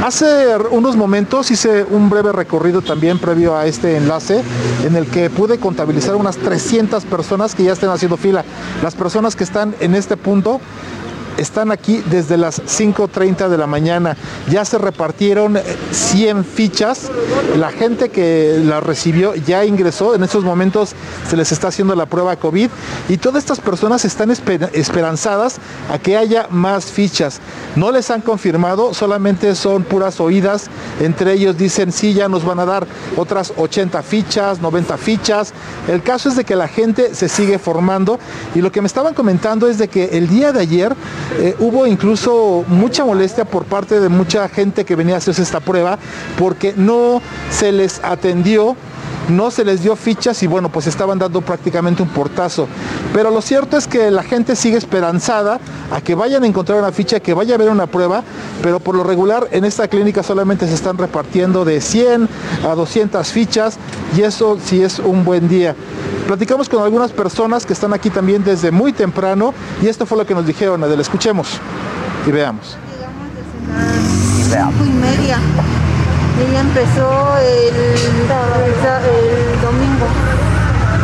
Hace unos momentos hice un breve recorrido también previo a este enlace en el que pude contabilizar unas 300 personas que ya estén haciendo fila. Las personas que están en este punto están aquí desde las 5.30 de la mañana. Ya se repartieron eh, 100 fichas. La gente que la recibió ya ingresó. En estos momentos se les está haciendo la prueba COVID y todas estas personas están esper- esperanzadas a que haya más fichas. No les han confirmado, solamente son puras oídas. Entre ellos dicen, sí, ya nos van a dar otras 80 fichas, 90 fichas. El caso es de que la gente se sigue formando y lo que me estaban comentando es de que el día de ayer eh, hubo incluso mucha molestia por parte de mucha gente que venía a hacerse esta prueba porque no se les atendió no se les dio fichas y bueno, pues estaban dando prácticamente un portazo. Pero lo cierto es que la gente sigue esperanzada a que vayan a encontrar una ficha, que vaya a haber una prueba, pero por lo regular en esta clínica solamente se están repartiendo de 100 a 200 fichas y eso sí es un buen día. Platicamos con algunas personas que están aquí también desde muy temprano y esto fue lo que nos dijeron, Adel, escuchemos y veamos. cinco y media. Ella empezó el, el domingo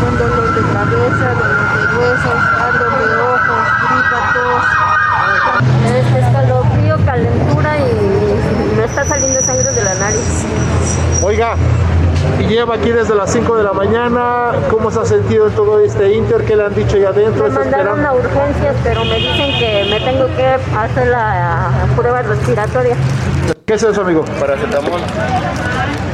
con dolor de cabeza, dolor de huesos, ardor de ojos, gripa, tos. Este escalofrío, calentura y me está saliendo sangre de la nariz. Oiga, y lleva aquí desde las 5 de la mañana, ¿cómo se ha sentido en todo este inter? ¿Qué le han dicho allá adentro? Me ¿Está mandaron a urgencias, pero me dicen que me tengo que hacer la prueba respiratoria. ¿Qué es eso, amigo? Paracetamol.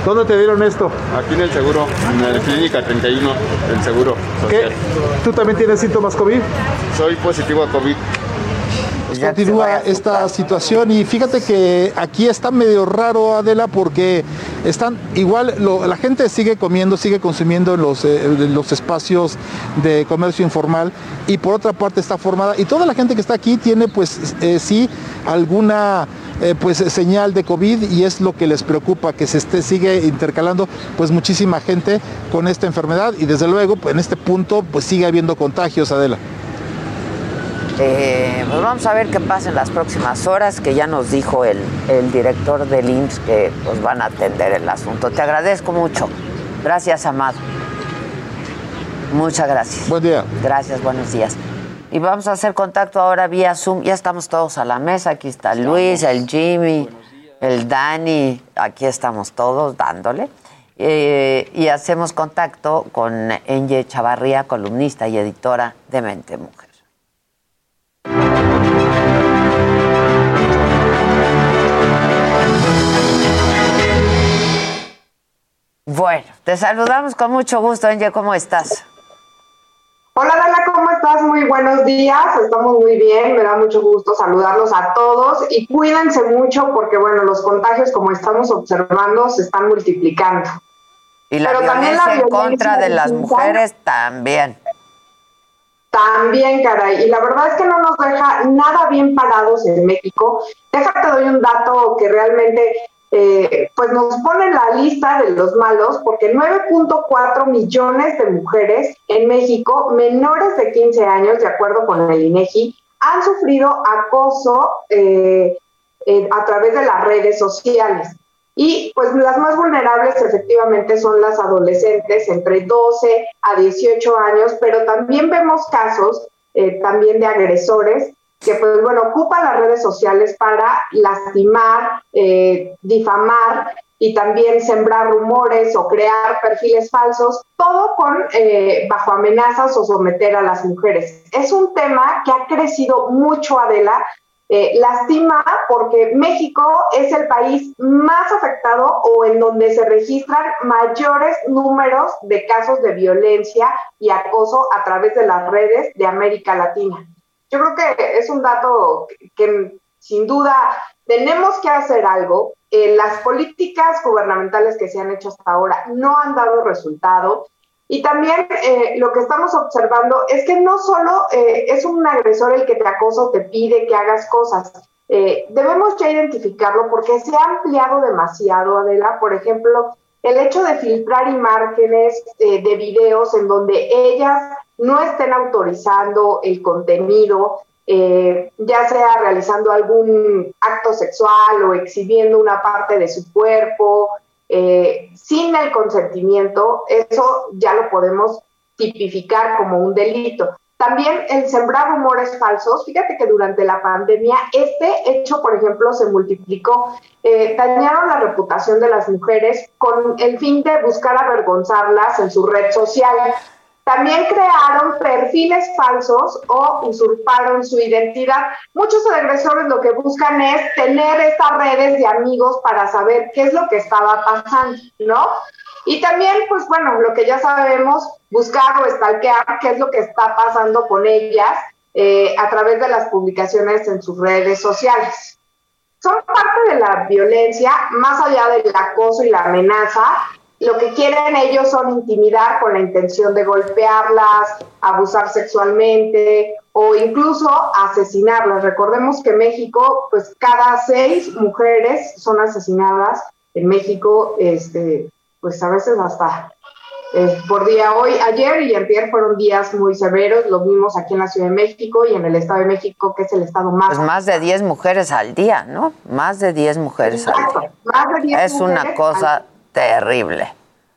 ¿Dónde te dieron esto? Aquí en el seguro, en la clínica 31 del seguro ¿Qué? social. ¿Tú también tienes síntomas COVID? Soy positivo a COVID. pues continúa esta situación y fíjate que aquí está medio raro Adela porque están igual lo- la gente sigue comiendo sigue consumiendo en los, eh, los espacios de comercio informal y por otra parte está formada y toda la gente que está aquí tiene pues eh, sí alguna eh, pues señal de COVID y es lo que les preocupa que se esté sigue intercalando pues muchísima gente con esta enfermedad y desde luego pues, en este punto pues sigue habiendo contagios Adela. Eh, pues vamos a ver qué pasa en las próximas horas, que ya nos dijo el, el director del IMSS que pues, van a atender el asunto. Te agradezco mucho. Gracias, Amado. Muchas gracias. Buen día. Gracias, buenos días. Y vamos a hacer contacto ahora vía Zoom. Ya estamos todos a la mesa. Aquí está Luis, el Jimmy, el Dani. Aquí estamos todos dándole. Eh, y hacemos contacto con Enye Chavarría, columnista y editora de Mente Mujer. Bueno, te saludamos con mucho gusto, Enye. ¿Cómo estás? Hola Dana, ¿cómo estás? Muy buenos días, estamos muy bien, me da mucho gusto saludarlos a todos y cuídense mucho porque bueno, los contagios como estamos observando se están multiplicando. Y la Pero también violencia la en contra de violencia las mujeres también. También, caray, y la verdad es que no nos deja nada bien parados en México. Déjate doy un dato que realmente eh, pues nos pone en la lista de los malos, porque 9.4 millones de mujeres en México menores de 15 años, de acuerdo con el INEGI, han sufrido acoso eh, eh, a través de las redes sociales. Y pues las más vulnerables efectivamente son las adolescentes entre 12 a 18 años, pero también vemos casos eh, también de agresores que pues bueno, ocupan las redes sociales para lastimar, eh, difamar y también sembrar rumores o crear perfiles falsos, todo con eh, bajo amenazas o someter a las mujeres. Es un tema que ha crecido mucho, Adela, eh, lastima porque México es el país más afectado o en donde se registran mayores números de casos de violencia y acoso a través de las redes de América Latina. Yo creo que es un dato que, que sin duda tenemos que hacer algo. Eh, las políticas gubernamentales que se han hecho hasta ahora no han dado resultado. Y también eh, lo que estamos observando es que no solo eh, es un agresor el que te acosa o te pide que hagas cosas, eh, debemos ya identificarlo porque se ha ampliado demasiado, Adela. Por ejemplo, el hecho de filtrar imágenes eh, de videos en donde ellas no estén autorizando el contenido, eh, ya sea realizando algún acto sexual o exhibiendo una parte de su cuerpo, eh, sin el consentimiento, eso ya lo podemos tipificar como un delito. También el sembrar rumores falsos, fíjate que durante la pandemia este hecho, por ejemplo, se multiplicó, eh, dañaron la reputación de las mujeres con el fin de buscar avergonzarlas en su red social. También crearon perfiles falsos o usurparon su identidad. Muchos agresores lo que buscan es tener estas redes de amigos para saber qué es lo que estaba pasando, ¿no? Y también, pues bueno, lo que ya sabemos, buscar o stalkear qué es lo que está pasando con ellas eh, a través de las publicaciones en sus redes sociales. Son parte de la violencia, más allá del acoso y la amenaza, lo que quieren ellos son intimidar con la intención de golpearlas, abusar sexualmente o incluso asesinarlas. Recordemos que México, pues cada seis mujeres son asesinadas en México, este, pues a veces hasta eh, por día hoy, ayer y ayer fueron días muy severos, lo vimos aquí en la Ciudad de México y en el Estado de México, que es el estado más... Pues más de 10 mujeres al día, ¿no? Más de 10 mujeres al día. Más de 10 Es una mujeres cosa al- terrible.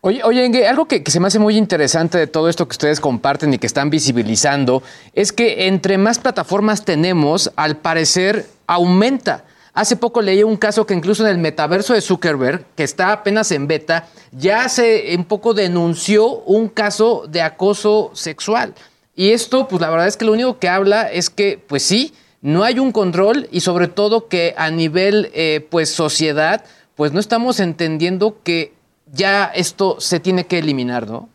Oye, oye, algo que, que se me hace muy interesante de todo esto que ustedes comparten y que están visibilizando es que entre más plataformas tenemos, al parecer aumenta. Hace poco leí un caso que incluso en el metaverso de Zuckerberg, que está apenas en beta, ya se un poco denunció un caso de acoso sexual. Y esto, pues la verdad es que lo único que habla es que, pues sí, no hay un control y sobre todo que a nivel, eh, pues sociedad, pues no estamos entendiendo que ya esto se tiene que eliminar, ¿no?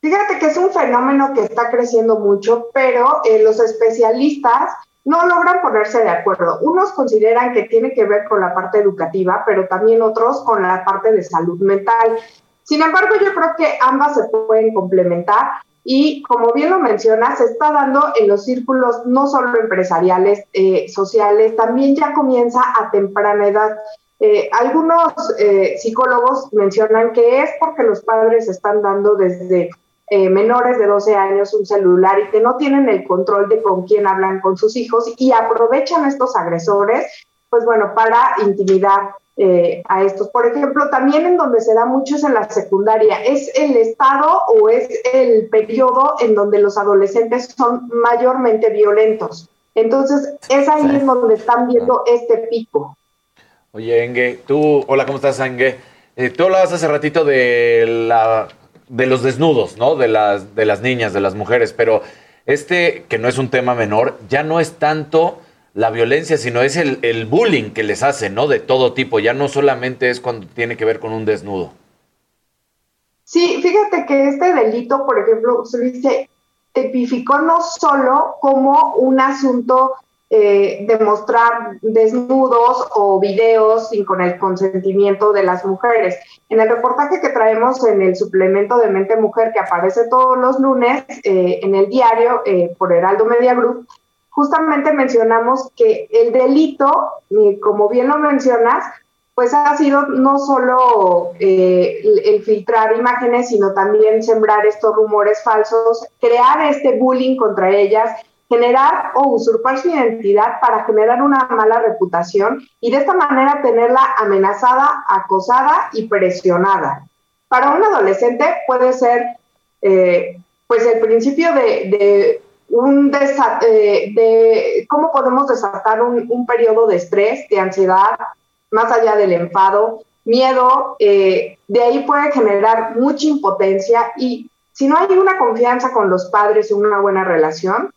Fíjate que es un fenómeno que está creciendo mucho, pero eh, los especialistas no logran ponerse de acuerdo. Unos consideran que tiene que ver con la parte educativa, pero también otros con la parte de salud mental. Sin embargo, yo creo que ambas se pueden complementar y como bien lo menciona, se está dando en los círculos no solo empresariales, eh, sociales, también ya comienza a temprana edad. Eh, algunos eh, psicólogos mencionan que es porque los padres están dando desde menores de 12 años un celular y que no tienen el control de con quién hablan con sus hijos y aprovechan estos agresores, pues bueno, para intimidar eh, a estos. Por ejemplo, también en donde se da mucho es en la secundaria. Es el estado o es el periodo en donde los adolescentes son mayormente violentos. Entonces, es ahí en donde están viendo este pico. Oye, Engue, tú, hola, ¿cómo estás, Engue? Eh, tú hablabas hace ratito de la de los desnudos, ¿no? De las, de las niñas, de las mujeres, pero este, que no es un tema menor, ya no es tanto la violencia, sino es el, bullying que les hacen, ¿no? De todo tipo, ya no solamente es cuando tiene que ver con un desnudo. Sí, fíjate que este delito, por ejemplo, se tipificó no solo como un asunto eh, desnudos o videos sin con el consentimiento de las mujeres. En el reportaje que traemos en el suplemento de Mente Mujer que aparece todos los lunes eh, en el diario eh, por Heraldo Media Group, justamente mencionamos que el delito, como bien lo mencionas, pues ha sido no solo eh, el, filtrar imágenes, sino también sembrar estos rumores falsos, crear este bullying contra ellas, generar o usurpar su identidad para generar una mala reputación y de esta manera tenerla amenazada, acosada y presionada. Para un adolescente puede ser eh, pues el principio de un eh, de cómo podemos desatar un, periodo de estrés, de ansiedad, más allá del enfado, miedo, eh, de ahí puede generar mucha impotencia y si no hay una confianza con los padres una buena relación,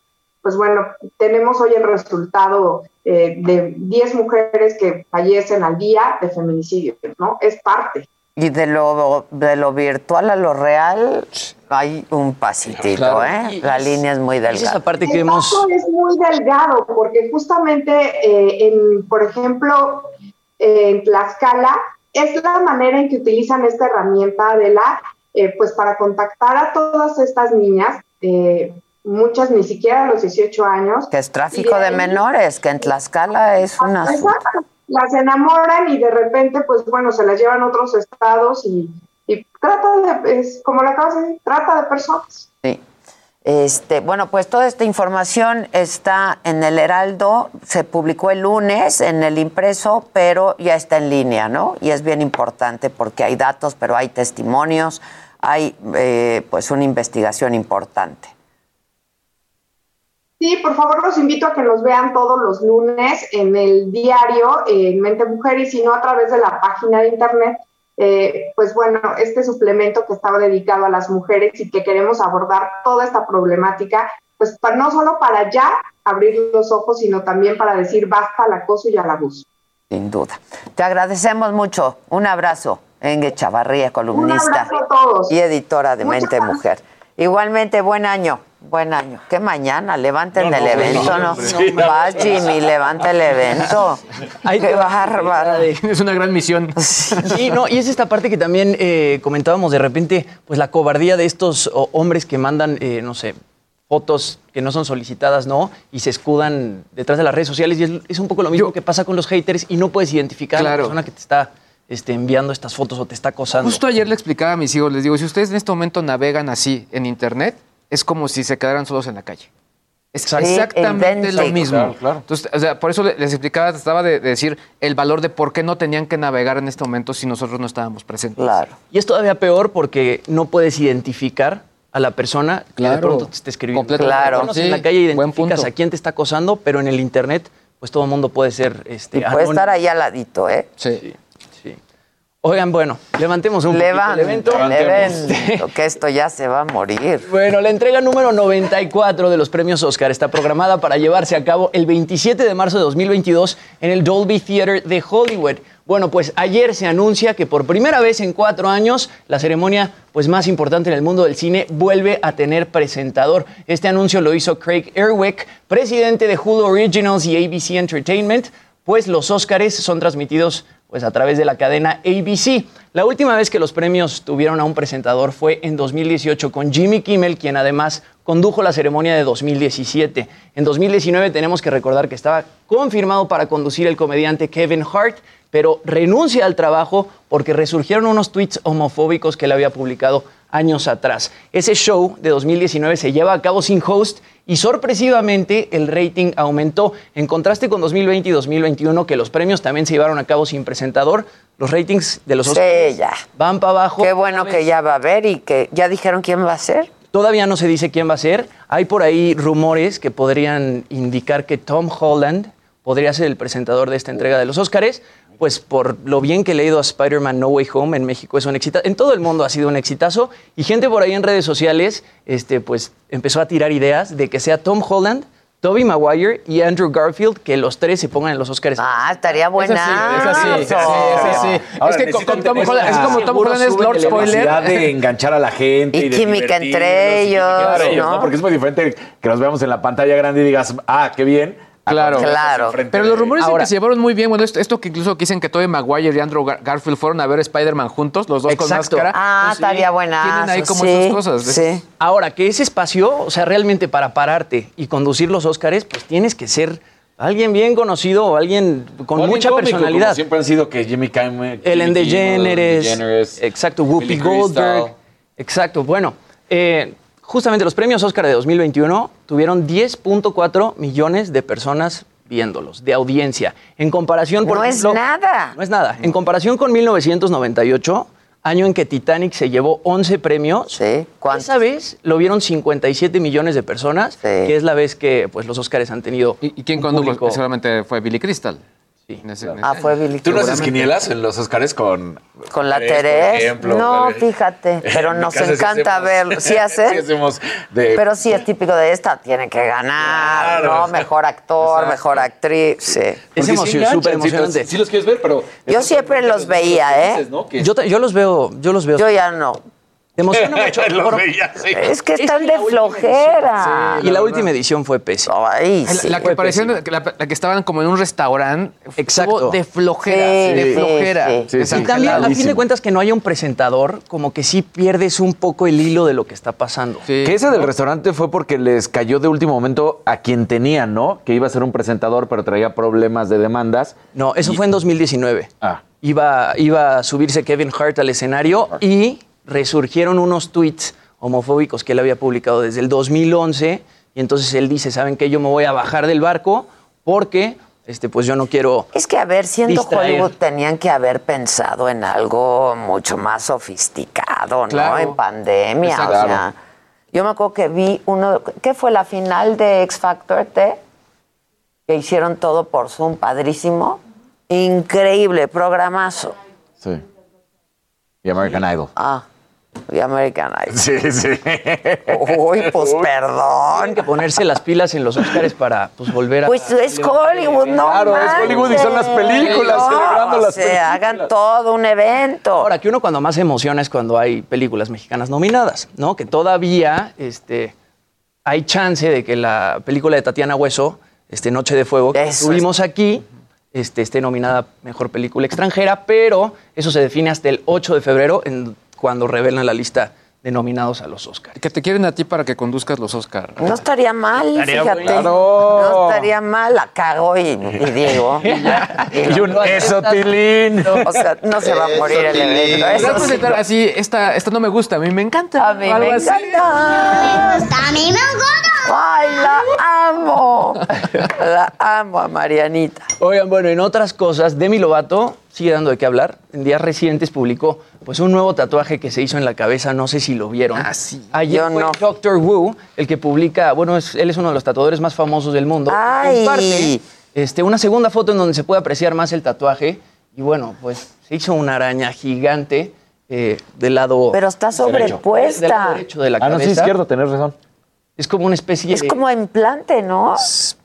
pues bueno, tenemos hoy el resultado eh, de 10 mujeres que fallecen al día de feminicidio, ¿no? Es parte. Y de lo, de lo virtual a lo real hay un pasitito, ¿eh? La línea es muy delgada. Esa parte que hemos... es muy delgado porque justamente, eh, en, por ejemplo, en Tlaxcala, es la manera en que utilizan esta herramienta de la, eh, pues para contactar a todas estas niñas, eh, muchas ni siquiera a los 18 años. Que es tráfico de, menores, que en Tlaxcala es una... Las enamoran y de repente, pues bueno, se las llevan a otros estados y, trata de, es, como la acabas de decir, trata de personas. Sí. Este, bueno, pues toda esta información está en el Heraldo, se publicó el lunes en el impreso, pero ya está en línea, ¿no? Y es bien importante porque hay datos, pero hay testimonios, hay eh, pues una investigación importante. Sí, por favor los invito a que nos vean todos los lunes en el diario en Mente Mujer y si no a través de la página de internet. Eh, pues bueno, este suplemento que estaba dedicado a las mujeres y que queremos abordar toda esta problemática, pues para, no solo para ya abrir los ojos, sino también para decir basta al acoso y al abuso. Sin duda. Te agradecemos mucho. Un abrazo, Engue Chavarría, columnista y editora de Mente Mujer. Igualmente, buen año. Buen año. ¿Qué mañana? Levanten el evento, ¿no? Vas, Jimmy, levanta el evento. Qué bárbaro. Es una gran misión. Sí, no, y es esta parte que también eh, comentábamos de repente, pues la cobardía de estos hombres que mandan, eh, no sé, fotos que no son solicitadas, ¿no? Y se escudan detrás de las redes sociales. Y es, un poco lo mismo que pasa con los haters y no puedes identificar a la persona que te está este, enviando estas fotos o te está acosando. Justo ayer le explicaba a mis hijos, les digo, si ustedes en este momento navegan así en Internet, es como si se quedaran solos en la calle. Es exactamente lo mismo. Entonces, o sea, por eso les explicaba, trataba de, decir el valor de por qué no tenían que navegar en este momento si nosotros no estábamos presentes. Claro. Y es todavía peor porque no puedes identificar a la persona que de pronto te está escribiendo. Claro. en la calle identificas a quién te está acosando, pero en el internet, pues todo el mundo puede ser este. Y puede estar ahí al ladito, ¿eh? sí. Oigan, bueno, levantemos un poquito el evento. El evento, que esto ya se va a morir. Bueno, la entrega número 94 de los premios Oscar está programada para llevarse a cabo el 27 de marzo de 2022 en el Dolby Theater de Hollywood. Bueno, pues ayer se anuncia que por primera vez en cuatro años la ceremonia pues, más importante en el mundo del cine vuelve a tener presentador. Este anuncio lo hizo Craig Erwick, presidente de Hulu Originals y ABC Entertainment, pues los Óscares son transmitidos pues a través de la cadena ABC. La última vez que los premios tuvieron a un presentador fue en 2018 con Jimmy Kimmel, quien además condujo la ceremonia de 2017. En 2019 tenemos que recordar que estaba confirmado para conducir el comediante Kevin Hart, pero renuncia al trabajo porque resurgieron unos tweets homofóbicos que él había publicado años atrás. Ese show de 2019 se lleva a cabo sin host y sorpresivamente el rating aumentó. En contraste con 2020 y 2021, que los premios también se llevaron a cabo sin presentador, los ratings de los Sí, Oscars ya. van para abajo. Qué bueno que ya va a haber y que ya dijeron quién va a ser. Todavía no se dice quién va a ser. Hay por ahí rumores que podrían indicar que Tom Holland podría ser el presentador de esta entrega de los Óscares, pues por lo bien que le ha ido a Spider-Man No Way Home en México es un éxito. En todo el mundo ha sido un exitazo y gente por ahí en redes sociales este, pues empezó a tirar ideas de que sea Tom Holland, Tobey Maguire y Andrew Garfield, que los tres se pongan en los Óscares. Ah, estaría buena. Esa sí, esa sí, esa sí. Ahora, es que con, Tom Holland, es como Tom Holland es Lord la Spoiler. de enganchar a la gente. Y química entre ellos. Porque es muy diferente que nos veamos en la pantalla grande y digas, ah, qué bien. Claro. Claro. Pero los rumores dicen Ahora- que se llevaron muy bien. Bueno, esto, esto que incluso dicen que Tobey Maguire y Andrew Gar- Garfield fueron a ver Spider-Man juntos, los dos Exacto. con máscara. Ah, Pues sí, estaría buena. Tienen ahí como sí, esas cosas. Sí. Ahora, que ese espacio, o sea, realmente para pararte y conducir los Óscares, pues tienes que ser alguien bien conocido o alguien con O mucha cómico, personalidad. como siempre han sido que Jimmy Kimmel. Ellen DeGeneres, DeGeneres, exacto, Whoopi Billy Goldberg, Crystal. exacto. Bueno, eh, justamente los premios Oscar de 2021 tuvieron 10.4 millones de personas viéndolos, de audiencia. En comparación, por No es nada. No es nada. En comparación con 1998, año en que Titanic se llevó 11 premios, Sí, ¿cuántos? esa vez lo vieron 57 millones de personas, Sí. que es la vez que pues, los Oscars han tenido ¿Y, y quién un condujo? público- Seguramente fue Billy Crystal. Sí, En ese- en Ah, ese fue año. Billy ¿Tú no haces quinielas en los Oscars con... Con la Terés, por Terés. ejemplo, No, ¿vale? fíjate, pero nos casa sí encanta hacemos- verlo. ¿Sí hace? Sí hacemos de... Pero sí es típico de esta, tiene que ganar, Claro. ¿no? Mejor actor, Exacto. mejor actriz, sí. Es sí enganchan, súper sí, emocionante. Sí, los quieres ver, pero... Yo siempre los veía, ¿eh? ¿no? Yo, yo los veo, yo los veo. Yo ya no. Te emociona mucho. Por- veía, sí. Es que Es están que de flojera. y la última edición fue pésima. Ay, La, sí. la que fue parecían, la, la que estaban como en un restaurante. Exacto. De flojera, Sí, de flojera. sí. Sí, Y también, a fin de cuentas, que no haya un presentador, como que sí pierdes un poco el hilo de lo que está pasando. Sí. Que ese del restaurante fue porque les cayó de último momento a quien tenían, ¿no? Que iba a ser un presentador, pero traía problemas de demandas. No, eso fue en 2019. Ah. Iba, iba a subirse Kevin Hart al escenario y resurgieron unos tweets homofóbicos que él había publicado desde el 2011. Y entonces él dice, ¿saben qué? Yo me voy a bajar del barco porque este, pues yo no quiero... Es que, a ver, siendo Distraer. Hollywood, tenían que haber pensado en algo mucho más sofisticado, ¿no? Claro. En pandemia, o sea. Yo me acuerdo que vi uno, ¿qué fue la final de X Factor T? Que hicieron todo por Zoom, padrísimo. Increíble, programazo. Sí. Y American Idol. Ah, y American Idol. Sí, sí. Uy, pues perdón. Tienen que ponerse las pilas en los Oscars para pues, volver a... Pues es Hollywood, no Claro, es. Hollywood y son las películas, No, celebrando las o sea, películas. hagan todo un evento. Ahora, que uno cuando más se emociona es cuando hay películas mexicanas nominadas, ¿no? Que todavía este, hay chance de que la película de Tatiana Hueso, este, Noche de Fuego, que Eso tuvimos aquí, este, esté nominada a Mejor Película Extranjera, pero eso se define hasta el 8 de febrero, en- cuando revelan la lista de nominados a los Oscars. Que te quieren a ti para que conduzcas los Oscars. No estaría mal, Estaría fíjate. No estaría mal, la cago y, y digo. Y un eso, Tilín. O sea, no se va a morir el evento. Eso sí. presentar así, esta, esta no me gusta, a mí me encanta. A mí me así. encanta. A mí me gusta. Ay, la amo. La amo a Marianita. Oigan, bueno, en otras cosas, Demi Lovato sigue dando de qué hablar. En días recientes publicó pues un nuevo tatuaje que se hizo en la cabeza, no sé si lo vieron. Ah, sí. Ayer Yo fue no. Dr. Wu el que publica, bueno, es- él es uno de los tatuadores más famosos del mundo. Ay. Comparte este, una segunda foto en donde se puede apreciar más el tatuaje. Y bueno, pues se hizo una araña gigante eh, del lado Pero está del lado sobrepuesta. derecho de la Ah, no, sí, izquierdo, tenés razón. Es como una especie Es de... como implante, ¿no?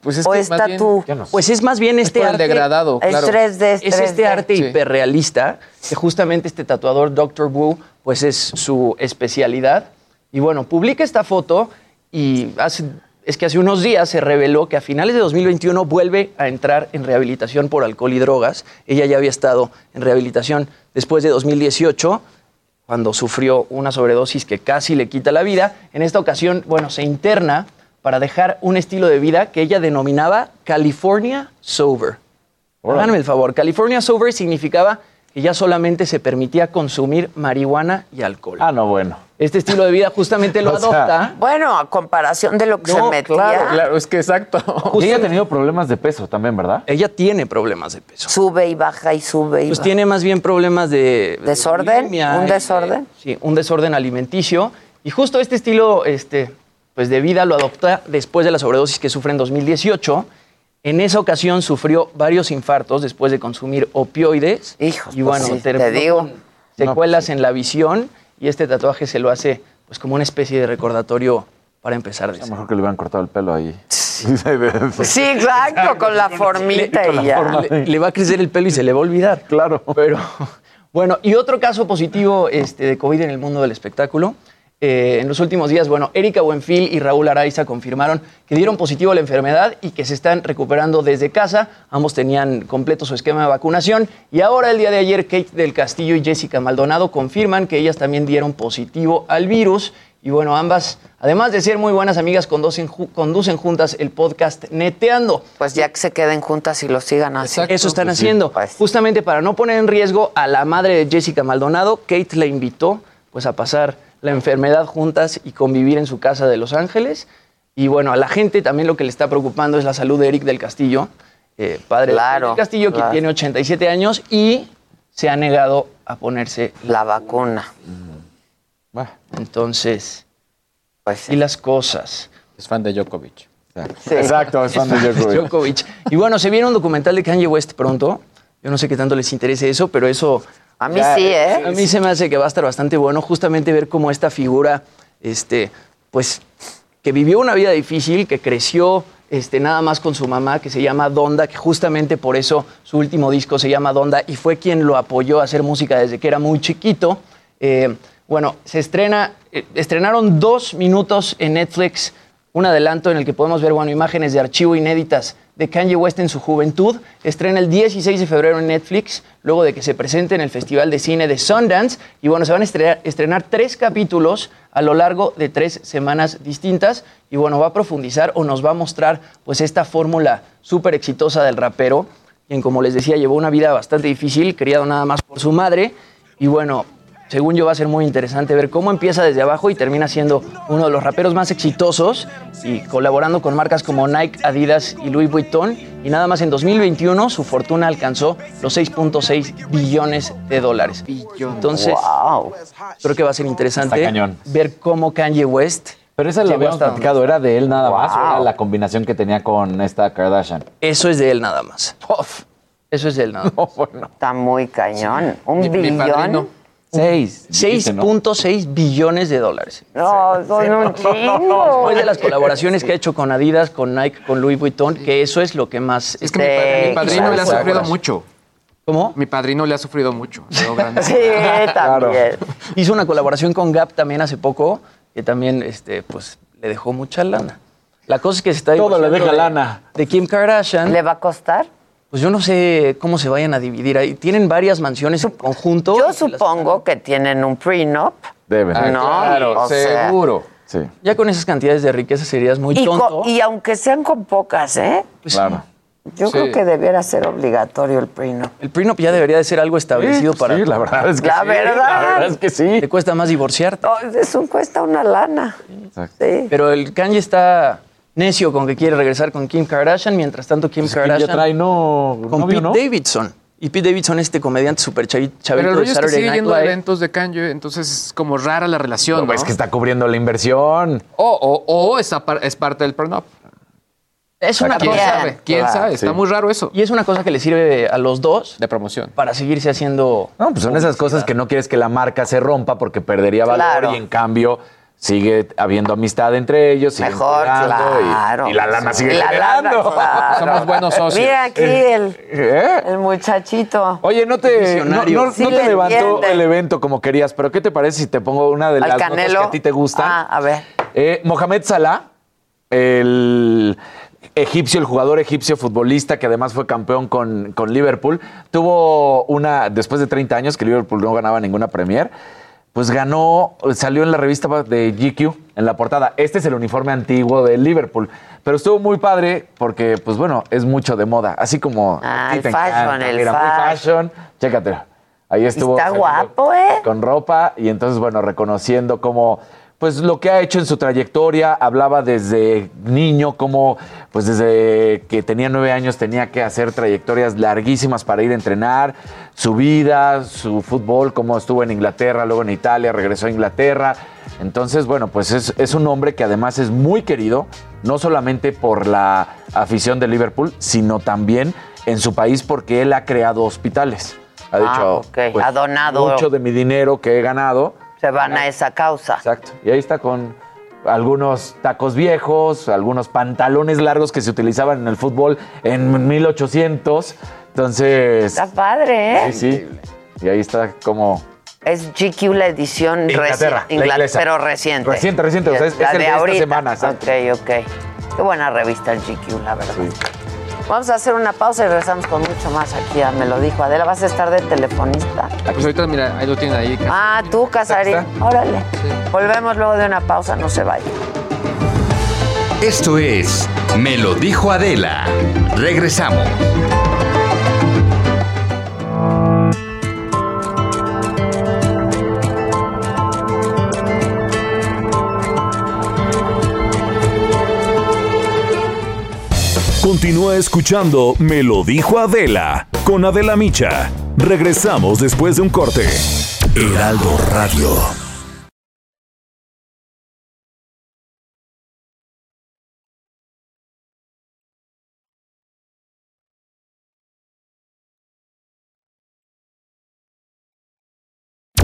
Pues es o que es más bien- no sé. Pues es más bien este el arte... degradado, Es claro. 3D, es Es este 3D. arte Sí. hiperrealista, que justamente este tatuador, Dr. Wu, pues es su especialidad. Y bueno, publica esta foto y hace- es que hace unos días se reveló que a finales de 2021 vuelve a entrar en rehabilitación por alcohol y drogas. Ella ya había estado en rehabilitación después de 2018 cuando sufrió una sobredosis que casi le quita la vida. En esta ocasión, bueno, se interna para dejar un estilo de vida que ella denominaba California Sober. Háganme el favor, California Sober significaba que ya solamente se permitía consumir marihuana y alcohol. Ah, no, bueno. Este estilo de vida justamente lo O sea, adopta. Bueno, a comparación de lo que se No, metía. claro, Claro, es que exacto. Y ella ha tenido problemas de peso también, ¿verdad? Ella tiene problemas de peso. Sube y baja y sube y Pues baja. tiene más bien problemas de... de ¿Desorden? ¿Un desorden? sí, un desorden alimenticio. Y justo este estilo este, pues de vida lo adopta después de la sobredosis que sufre en 2018. En esa ocasión sufrió varios infartos después de consumir opioides. Hijos, y pues bueno, sí, te digo. con secuelas en la visión y este tatuaje se lo hace pues como una especie de recordatorio para empezar A lo mejor que le hubieran cortado el pelo ahí. Sí, exacto, con la formita y ya. Le, le va a crecer el pelo y se le va a olvidar. Claro. Pero bueno, y otro caso positivo este, de COVID en el mundo del espectáculo. Eh, en los últimos días, bueno, Erika Buenfil y Raúl Araiza confirmaron que dieron positivo a la enfermedad y que se están recuperando desde casa. Ambos tenían completo su esquema de vacunación. Y ahora, el día de ayer, Kate del Castillo y Jessica Maldonado confirman que ellas también dieron positivo al virus. Y bueno, ambas, además de ser muy buenas amigas, conducen, ju- conducen juntas el podcast Neteando. Pues ya que se queden juntas y lo sigan así. Eso están Pues sí. haciendo. Pues. Justamente para no poner en riesgo a la madre de Jessica Maldonado, Kate la invitó pues, a pasar la enfermedad juntas y convivir en su casa de Los Ángeles. Y bueno, a la gente también lo que le está preocupando es la salud de Eric del Castillo, eh, padre Claro, del Castillo, claro. que tiene 87 años y se ha negado a ponerse La vacuna. entonces. Pues Y las cosas. Es fan de Djokovic. Exacto, es fan de Djokovic. Djokovic. Y bueno, se viene un documental de Kanye West pronto. Yo no sé qué tanto les interese eso, pero eso. A mí sí, ¿eh? A mí se me hace que va a estar bastante bueno justamente ver cómo esta figura, este, pues, que vivió una vida difícil, que creció este, nada más con su mamá, que se llama Donda, que justamente por eso su último disco se llama Donda y fue quien lo apoyó a hacer música desde que era muy chiquito. Eh, bueno, se estrena, eh, estrenaron dos minutos en Netflix, un adelanto en el que podemos ver, bueno, imágenes de archivo inéditas de Kanye West en su juventud. Estrena el 16 de febrero en Netflix, luego de que se presente en el Festival de Cine de Sundance. Y bueno, se van a estrenar, estrenar tres capítulos a lo largo de tres semanas distintas. Y bueno, va a profundizar o nos va a mostrar pues esta fórmula súper exitosa del rapero, quien como les decía llevó una vida bastante difícil, criado nada más por su madre. Y bueno, según yo va a ser muy interesante ver cómo empieza desde abajo y termina siendo uno de los raperos más exitosos y colaborando con marcas como Nike, Adidas y Louis Vuitton. Y nada más en 2021 su fortuna alcanzó los 6.6 billones de dólares. Entonces, Wow. creo que va a ser interesante ver cómo Kanye West... Pero esa lo llegó habíamos platicado, ¿era de él nada más o era la combinación que tenía con esta Kardashian? Eso es de él nada más. Eso es de él nada más. Está muy cañón. Un Mi- mi billón. Seis. dijiste, ¿no? 6.6 billones de dólares. No, son un chingo. Después de las colaboraciones que ha hecho con Adidas, con Nike, con Louis Vuitton, que eso es lo que más... Es que mi, padre- mi padrino le ha sufrido mucho. ¿Cómo? Mi padrino le ha sufrido mucho. Sí, también. Hizo una colaboración con Gap también hace poco, que también este, pues, le dejó mucha lana. La cosa es que se está Todo le deja de- lana. De Kim Kardashian. ¿Le va a costar? Pues yo no sé cómo se vayan a dividir ahí. Tienen varias mansiones en conjunto. Yo supongo que tienen un prenup. Deben. Ah, No, claro, o sea- seguro. Sí, Ya con esas cantidades de riqueza serías muy Y, tonto. y aunque sean con pocas, ¿eh? Pues, claro. Yo Sí. creo que debiera ser obligatorio el prenup. El prenup ya debería de ser algo establecido para... Sí, la verdad es que La sí. verdad. La verdad es que sí. Te cuesta más divorciarte. No, eso cuesta una lana. Exacto. Sí. Pero el Kanye está necio con que quiere regresar con Kim Kardashian. Mientras tanto, Kim Pues Kardashian ya trae no, con novio, Pete ¿no? Davidson. Y Pete Davidson, este comediante super chavito Pero el de es que Saturday sigue Night yendo a Live. eventos de Kanye, entonces es como rara la relación, ¿no? Es que está cubriendo la inversión. O, o, o es, es parte del prenup. Es una ¿Quién cosa... sabe? ¿Quién claro. sabe? Está Sí. muy raro eso. Y es una cosa que le sirve a los dos De promoción. para seguirse haciendo... No, pues son esas cosas que no quieres que la marca se rompa porque perdería valor Claro. y en cambio sigue habiendo amistad entre ellos. Mejor, cuidando y- claro. Y, la lana sigue La lana, claro. Somos buenos socios. Mira aquí Eh, el, ¿eh? el muchachito. Oye, no te, no, Visionario. no- Sí no te le levantó entiende. el evento como querías, pero ¿qué te parece si te pongo una de Al las notas Canelo. que a ti te gustan? Ah, a ver. Eh, Mohamed Salah, el egipcio, el jugador egipcio futbolista que además fue campeón con, con Liverpool, tuvo una, después de 30 años que Liverpool no ganaba ninguna Premier, pues ganó, salió en la revista de GQ en la portada. Este es el uniforme antiguo de Liverpool, pero estuvo muy padre porque, pues bueno, es mucho de moda, así como... Ah, el fashion, encanta, el muy fashion. fashion. Chécate. Ahí estuvo. Está guapo, ¿eh? Con ropa y entonces, bueno, reconociendo cómo, pues lo que ha hecho en su trayectoria, hablaba desde niño, como, pues desde que tenía nueve años tenía que hacer trayectorias larguísimas para ir a entrenar, su vida, su fútbol, cómo estuvo en Inglaterra, luego en Italia, regresó a Inglaterra. Entonces, bueno, pues es, es un hombre que además es muy querido, no solamente por la afición de Liverpool, sino también en su país porque él ha creado hospitales. Ha Ah, dicho, ok. pues, Ha donado. mucho de mi dinero que he ganado. Se van a esa causa. Exacto. Y ahí está con algunos tacos viejos, algunos pantalones largos que se utilizaban en el fútbol en 1800. Entonces, Está padre, ¿eh? sí, sí. Y ahí está como Es GQ la edición Inglaterra, reci- la Ingla- inglesa. pero reciente. Reciente, reciente, o sea, es- es la el de esta ahorita. semana, exacto. Ok, ok. Qué buena revista el GQ, la verdad. Vamos a hacer una pausa y regresamos con mucho más aquí a Me lo dijo Adela. ¿Vas a estar de telefonista? Pues ahorita, mira, ahí lo tienen ahí. Ah, tú, Casarín. Órale. Volvemos luego de una pausa, no se vayan. Esto es Me lo dijo Adela. Regresamos. Continúa escuchando Me lo dijo Adela con Adela Micha. Regresamos después de un corte. Heraldo Radio.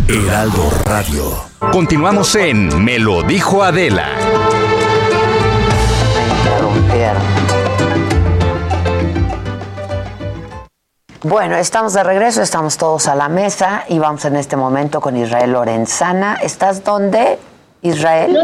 Heraldo Radio. Continuamos en Me lo dijo Adela. Bueno, estamos de regreso, estamos todos a la mesa y vamos en este momento con Israel Lorenzana. ¿Estás dónde, Israel?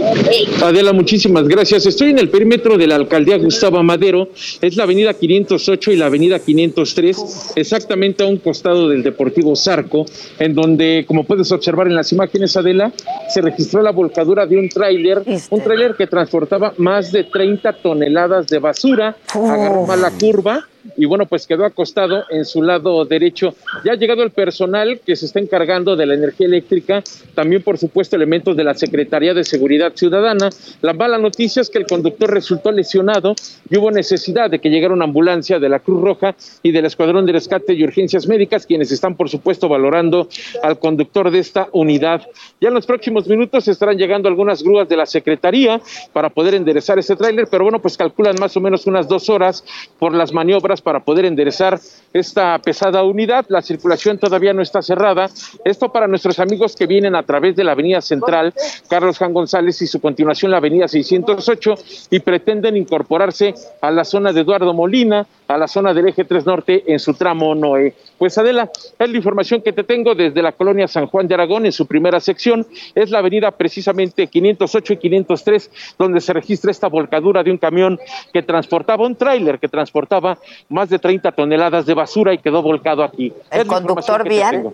Adela, muchísimas gracias. Estoy en el perímetro de la alcaldía Gustavo Madero. Es la avenida 508 y la avenida 503, exactamente a un costado del Deportivo Zarco, en donde, como puedes observar en las imágenes, Adela, se registró la volcadura de un tráiler, un tráiler que transportaba más de 30 toneladas de basura, agarró a la curva y bueno, pues quedó acostado en su lado derecho. Ya ha llegado el personal que se está encargando de la energía eléctrica, también por supuesto elementos de la Secretaría de Seguridad Ciudadana. La mala noticia es que el conductor resultó lesionado y hubo necesidad de que llegara una ambulancia de la Cruz Roja y del Escuadrón de Rescate y Urgencias Médicas, quienes están por supuesto valorando al conductor de esta unidad. Ya en los próximos minutos estarán llegando algunas grúas de la Secretaría para poder enderezar ese tráiler, pero bueno, pues calculan más o menos unas dos horas por las maniobras para poder enderezar esta pesada unidad. La circulación todavía no está cerrada. Esto para nuestros amigos que vienen a través de la Avenida Central, Carlos Juan González y su continuación la Avenida 608 y pretenden incorporarse a la zona de Eduardo Molina, a la zona del eje 3 Norte en su tramo Noé. Pues Adela, es la información que te tengo desde la colonia San Juan de Aragón en su primera sección. Es la avenida precisamente 508 y 503 donde se registra esta volcadura de un camión que transportaba un tráiler que transportaba más de 30 toneladas de basura y quedó volcado aquí. ¿El Es conductor tengo.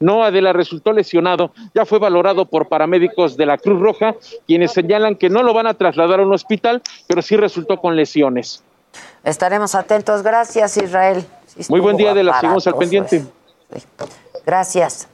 No, Adela resultó lesionado. Ya fue valorado por paramédicos de la Cruz Roja, quienes señalan que no lo van a trasladar a un hospital, pero sí resultó con lesiones. Estaremos atentos. Gracias, Israel. Sí Muy buen día, Adela. Seguimos al aparatoso pendiente. Gracias.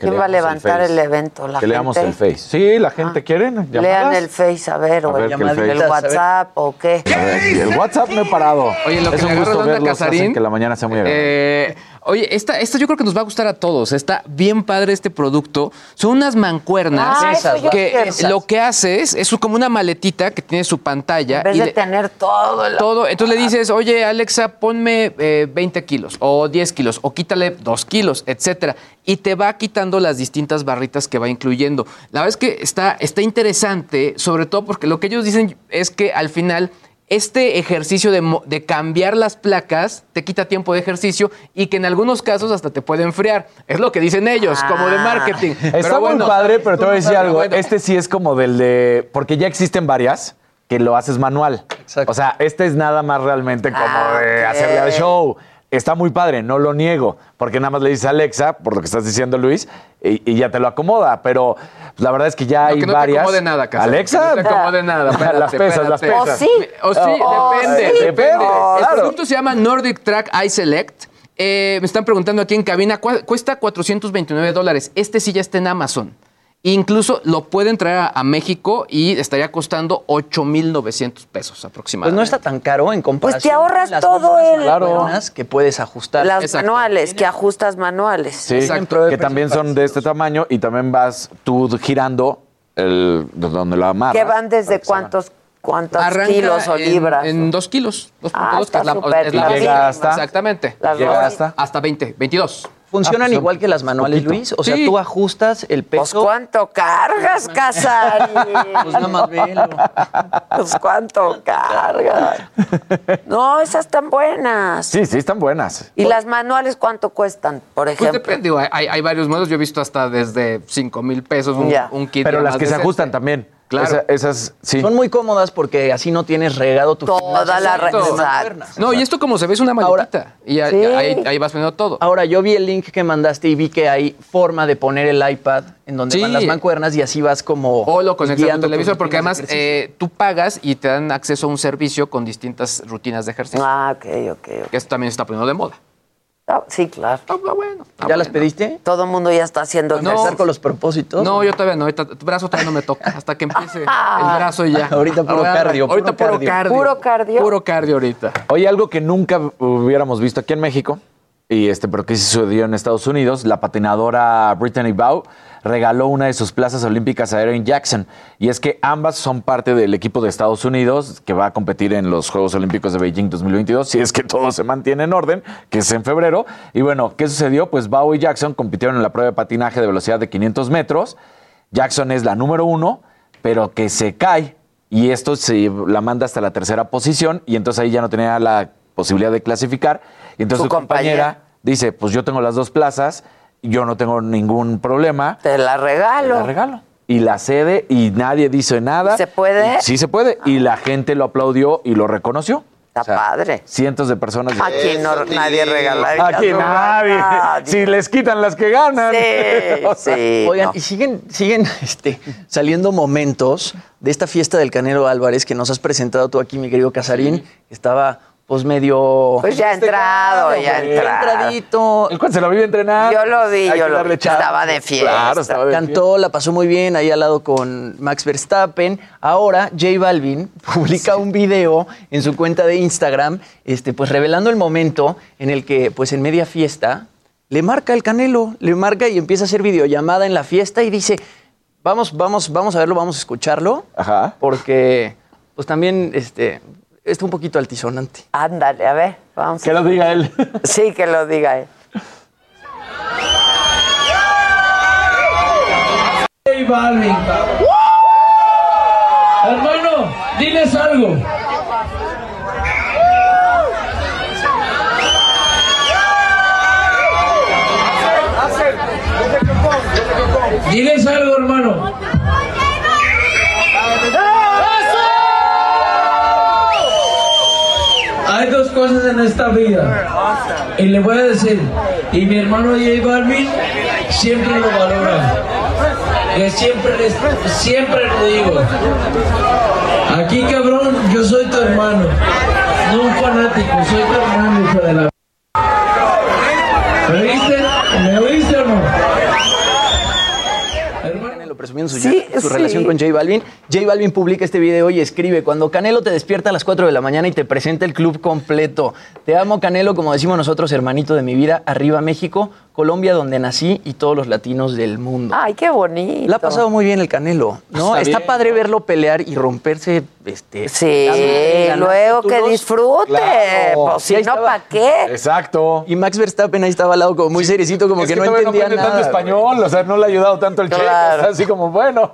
¿Quién va a leamos el levantar Face. el, evento? ¿La que leamos el Face. Sí, la gente quiere. Lean el Face, a ver, o A ver, el, el WhatsApp, o qué. Ver, El WhatsApp no he parado. Oye, lo es que un gusto la verlos, Casarín, hacen que la mañana sea muy agradable. Eh, Oye, esta, esta yo creo que nos va a gustar a todos. Está bien padre este producto. Son unas mancuernas Ah, yo que quiero. lo que haces es como una maletita que tiene su pantalla. En vez y de le- tener todo el todo. Entonces le dices, oye, Alexa, ponme eh, 20 kilos o 10 kilos o quítale 2 kilos, etcétera. Y te va quitando las distintas barritas que va incluyendo. La verdad es que está, está interesante, sobre todo porque lo que ellos dicen es que al final este ejercicio de, cambiar las placas te quita tiempo de ejercicio y que en algunos casos hasta te puede enfriar. Es lo que dicen ellos, como de marketing. Está Pero muy padre, pero te voy a decir algo. bueno. Este sí es como del de. Porque ya existen varias que lo haces manual. O sea, este es nada más realmente como Ah, de ok. hacerle al show. Está muy padre, no lo niego, porque nada más le dices a Alexa, por lo que estás diciendo, Luis, y, y ya te lo acomoda. Pero pues, la verdad es que ya No, hay que no varias. te acomode nada, Casandra, Alexa, no te acomode nada. espérate, las pesas, las pesas. ¿O sí? O sí, Oh, depende, sí, depende. oh, El claro. producto se llama Nordic Track Eye Select. Eh, me están preguntando aquí en cabina, ¿cuál- cuesta 429 dólares. Este sí ya está en Amazon. Incluso lo pueden traer a, a México y estaría costando 8,900 pesos Pues aproximadamente. no está tan caro en comparación. Pues te ahorras las todo el- mancuernas que puedes ajustar. Las Exacto. manuales, que ajustas manuales. Sí, de que también son de este tamaño y también vas tú girando el, donde lo amarras. Que van desde cuántos, cuántos Arranca kilos o libras. En 2 kilos. 2.2, Ah, está es la, súper es la. Llega hasta- Exactamente. Las Llega dos. hasta. Hasta 20, 22. Funcionan Ah, pues, igual que las manuales, poquito. Luis. O sea, Sí. tú ajustas el Pues peso. cuánto cargas, Casari. Pues nada más velo. Pues cuánto cargas. No, esas están buenas. Sí, sí, están buenas. ¿Y las manuales cuánto cuestan, por Pues ejemplo? depende, digo, hay, hay varios modelos. Yo he visto hasta desde 5 mil pesos un, un kit. Pero las que se ajustan también. Claro. Esa- esas, sí. Son muy cómodas porque así no tienes regado tu Toda la. No, y esto como se ve es una maletita. y Sí. ahí, ahí vas poniendo todo. Ahora, yo vi el link que mandaste y vi que hay forma de poner el iPad en donde Sí. van las mancuernas y así vas como. O lo conectas a tu televisor, porque además eh, tú pagas y te dan acceso a un servicio con distintas rutinas de ejercicio. Ah, ok, ok. ok. Que esto también se está poniendo de moda. Ah, Sí, claro. Bueno. está ¿Ya las pediste? Todo el mundo ya está haciendo No. ¿Empezar con los propósitos? No, yo todavía no. Ahorita, tu brazo todavía no me toca. Hasta que empiece el brazo y ya. Ahorita puro Ahora, cardio, puro Ahorita puro cardio. cardio. Puro cardio. Puro cardio ahorita. Oye, algo que nunca hubiéramos visto aquí en México, y este, pero que sí sucedió en Estados Unidos, la patinadora Brittany Bow regaló una de sus plazas olímpicas a Erin Jackson. Y es que ambas son parte del equipo de Estados Unidos que va a competir en los Juegos Olímpicos de Beijing 2022, si es que todo se mantiene en orden, que es en febrero. Y bueno, ¿qué sucedió? Pues Bow y Jackson compitieron en la prueba de patinaje de velocidad de 500 metros. Jackson es la número uno, pero que se cae y esto se la manda hasta la tercera posición y entonces ahí ya no tenía la posibilidad de clasificar. Y entonces Su su, compañera, compañera. dice, pues yo tengo las dos plazas, yo no tengo ningún problema, Te la regalo. la regalo. Y la cede y nadie dice nada. ¿Se puede? Y sí se puede. Y la gente lo aplaudió y lo reconoció. Está padre. Cientos de personas. Aquí no, nadie regalaría. Aquí su- nadie. Si les quitan las que ganan. Sí, O sea, sí. Oigan, no. y siguen, siguen este, saliendo momentos de esta fiesta del Canelo Álvarez que nos has presentado tú aquí, mi querido Casarín. Estaba pues medio... Pues ya ha entrado, ya entrado. entradito. El cual se lo vive entrenar. Yo lo vi, Hay yo lo vi. Estaba de fiesta. Claro, estaba de Cantó, la pasó muy bien ahí al lado con Max Verstappen. Ahora J Balvin publica un video en su cuenta de Instagram, este, pues revelando el momento en el que, pues en media fiesta, le marca el Canelo, le marca y empieza a hacer videollamada en la fiesta y dice, vamos, vamos, vamos a verlo, vamos a escucharlo, Ajá. porque pues también este, está un poquito altisonante. Ándale, a ver, vamos. Que lo diga él. Sí, que lo diga él. J Balvin. Hermano, diles algo. Diles algo, hermano. Hay dos cosas en esta vida. Y le voy a decir, y mi hermano J Balvin siempre lo valora. Que siempre siempre lo digo. Aquí cabrón, yo soy tu hermano. No un fanático, soy tu hermano, hijo de la. ¿Me oíste? ¿Me presumiendo su, Sí, su sí. relación con J Balvin. J Balvin publica este video y escribe, cuando Canelo te despierta a las 4 de la mañana y te presenta el club completo. Te amo Canelo, como decimos nosotros, hermanito de mi vida, arriba México, Colombia donde nací y todos los latinos del mundo. Ay, qué bonito. Le ha pasado muy bien el Canelo, ¿no? Está Está, bien. padre verlo pelear y romperse, este... Sí, luego que disfrute. Pues si no, ¿para qué? Exacto. Y Max Verstappen ahí estaba al lado como muy seriecito, como Es que, no entendía aprende nada. tanto español, o sea, no le ha ayudado tanto el checo. Claro. Está así como, bueno.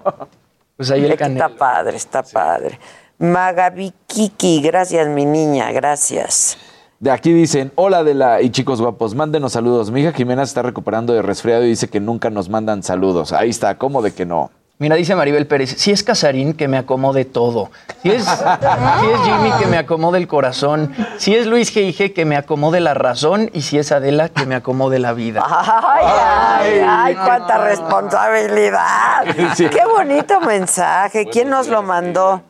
Pues ahí el Está padre, está padre. Magabi Kiki, gracias, mi niña, gracias. De aquí dicen, hola de la y chicos guapos, mándenos saludos. Mi hija Jimena se está recuperando de resfriado y dice que nunca nos mandan saludos. Ahí está, ¿cómo de que no? Mira, dice Maribel Pérez, si es Casarín, que me acomode todo. Si es, si es Jimmy, que me acomode el corazón. Si es Luis G.I.G., que me acomode la razón. Y si es Adela, que me acomode la vida. Ay, ay, ay, cuánta responsabilidad. Sí. Qué bonito mensaje. ¿Quién nos lo mandó?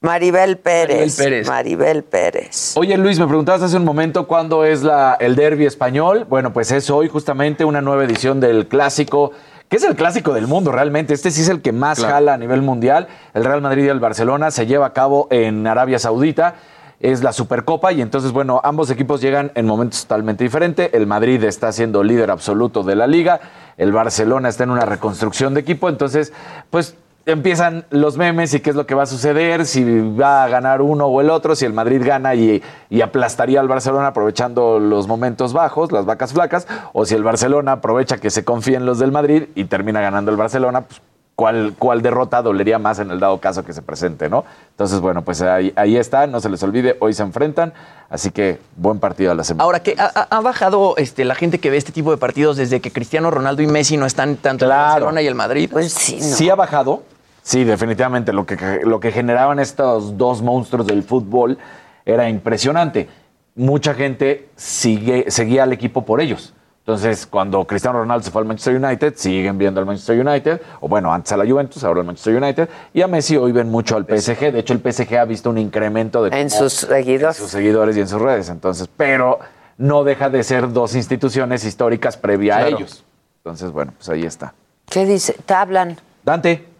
Maribel Pérez. Maribel Pérez. Maribel Pérez. Oye Luis, me preguntabas hace un momento cuándo es la, el derby español. Bueno, pues es hoy justamente una nueva edición del clásico, que es el clásico del mundo realmente. Este sí es el que más Claro. jala a nivel mundial. El Real Madrid y el Barcelona se lleva a cabo en Arabia Saudita. Es la Supercopa y entonces, bueno, ambos equipos llegan en momentos totalmente diferentes. El Madrid está siendo líder absoluto de la liga. El Barcelona está en una reconstrucción de equipo. Entonces, pues empiezan los memes y qué es lo que va a suceder, si va a ganar uno o el otro, si el Madrid gana y, y aplastaría al Barcelona aprovechando los momentos bajos, las vacas flacas, o si el Barcelona aprovecha que se confíen los del Madrid y termina ganando el Barcelona, pues cuál, cuál derrota dolería más en el dado caso que se presente, ¿no? Entonces, bueno, pues ahí, ahí está, no se les olvide, hoy se enfrentan, así que buen partido a la semana. Ahora, que ha, bajado este, la gente que ve este tipo de partidos desde que Cristiano Ronaldo y Messi no están tanto en el Barcelona y el Madrid. Pues sí, no. Sí ha bajado, sí, definitivamente. Lo que, lo que generaban estos dos monstruos del fútbol era impresionante. Mucha gente sigue, seguía al equipo por ellos. Entonces, cuando Cristiano Ronaldo se fue al Manchester United, siguen viendo al Manchester United, o bueno, antes a la Juventus, ahora al Manchester United, y a Messi hoy ven mucho al PSG. De hecho, el PSG ha visto un incremento de En sus seguidores. sus seguidores y en sus redes. Entonces, pero no deja de ser dos instituciones históricas previa a ellos. Entonces, bueno, pues ahí está. ¿Qué dice? ¿Te hablan? Dante.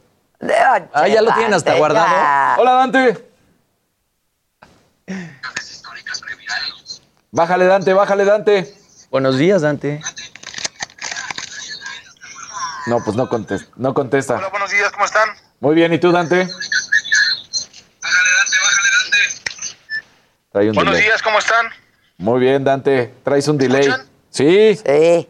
Ah, ya lo tienen hasta Dante, guardado. ya. Hola, Dante. Bájale, Dante, bájale, Dante. Buenos días, Dante. No, pues no contesta. No contesta. Hola, buenos días, ¿cómo están? Muy bien, ¿y tú, Dante? Trae un Buenos delay. días, ¿cómo están? Muy bien, Dante. Traes un delay. Sí. Sí.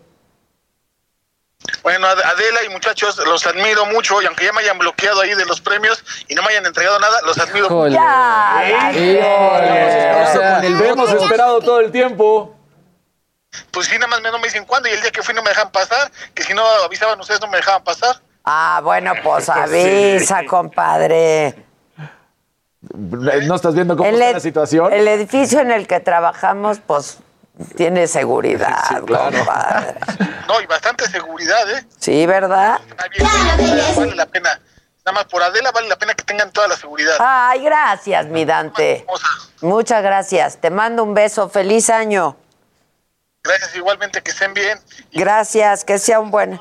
Bueno, Ad- Adela y muchachos, los admiro mucho y aunque ya me hayan bloqueado ahí de los premios y no me hayan entregado nada, los admiro Híjole. mucho. Híjole. O sea, lo hemos esperado todo el tiempo. Pues sí, nada más me- no me dicen cuándo y el día que fui no me dejan pasar, que si no avisaban ustedes no me dejaban pasar. Ah, bueno, pues avisa, compadre. ¿No estás viendo cómo El está la situación? El edificio en el que trabajamos, pues, tiene seguridad, claro. compadre. No, y bastante seguridad, ¿eh? Sí, ¿verdad? Está bien, vale la pena. Nada más por Adela vale la pena que tengan toda la seguridad. Ay, gracias, mi Dante. Muchas gracias. Te mando un beso. Feliz año. Gracias igualmente, que estén bien. Gracias. Que sea un buen.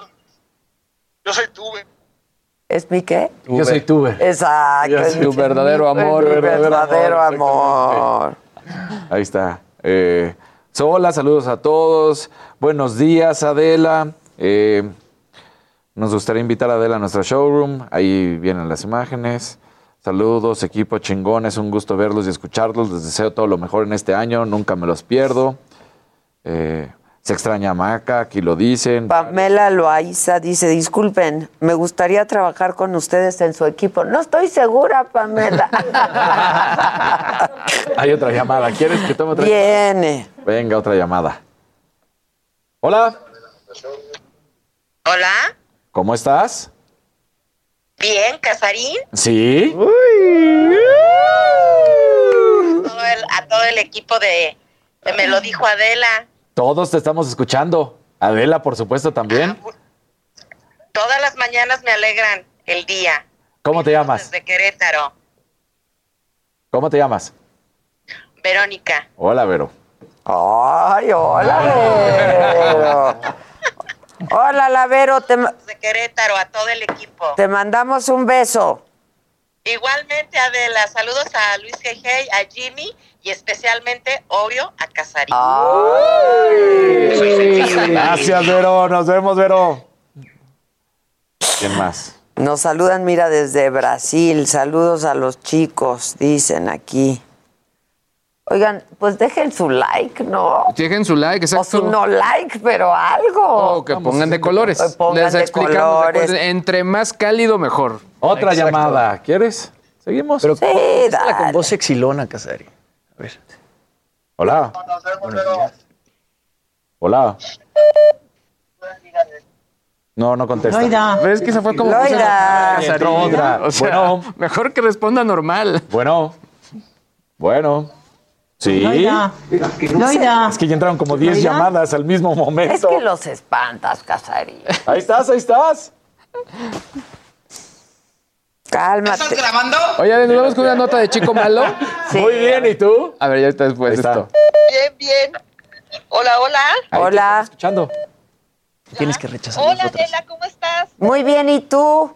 Yo soy tú, güey. ¿Es mi qué? Yo soy tuve. Exacto. Yo soy un verdadero amor, mi verdadero verdadero amor, amor. Ahí está. Eh, hola, saludos a todos. Buenos días, Adela. Eh, nos gustaría invitar a Adela a nuestro showroom. Ahí vienen las imágenes. Saludos, equipo chingón. Es un gusto verlos y escucharlos. Les deseo todo lo mejor en este año. Nunca me los pierdo. Eh, se extraña a Maca, aquí lo dicen. Pamela Loaiza dice, disculpen, me gustaría trabajar con ustedes en su equipo. No estoy segura, Pamela. Hay otra llamada. ¿Quieres que tome otra Viene. Venga, otra llamada. Hola, Hola, ¿cómo estás? bien, Casarín, Sí. todo el- a todo el equipo de, de Me lo dijo Adela. Todos te estamos escuchando. Adela, por supuesto, también. Todas las mañanas me alegran el día ¿Cómo te llamas? desde Querétaro. ¿Cómo te llamas? Verónica, Hola, Vero. Ay, hola, Vero. Hola, Lavero, te, de Querétaro, a todo el equipo. te mandamos un beso. Igualmente, Adela, saludos a Luis Gejey, a Jimmy y especialmente, obvio, a Casarín. Gracias, Vero. Nos vemos, Vero. ¿Quién más? Nos saludan, mira, desde Brasil. Saludos a los chicos, dicen aquí. Oigan, pues dejen su like, ¿no? Dejen su like, O exacto. su no like, pero algo. O que pongan de colores. Pongan Les de explicamos. colores. entre más cálido, mejor. Otra Exacto. llamada. ¿Quieres? ¿Seguimos? Pero Sí, con dale. voz sexilona, Casari. Ver. Hola. Hola. No, no contesta. Loida. Pero es que se fue como. Loida. Otra. O sea, Bueno. mejor que responda normal. Bueno. Bueno. Sí. Loida. Loida. Es que ya entraron como 10 Loida. llamadas al mismo momento. Es que los espantas, Casarín. Ahí estás, ahí estás. Cálmate. grabando? Oye, nos vamos con una nota de chico malo. Muy bien, ¿y tú? A ver, ya está después está. esto. Bien, bien. Hola, hola. Hola. Escuchando. Tienes que rechazar Hola. Adela, ¿cómo estás? Muy bien, ¿y tú?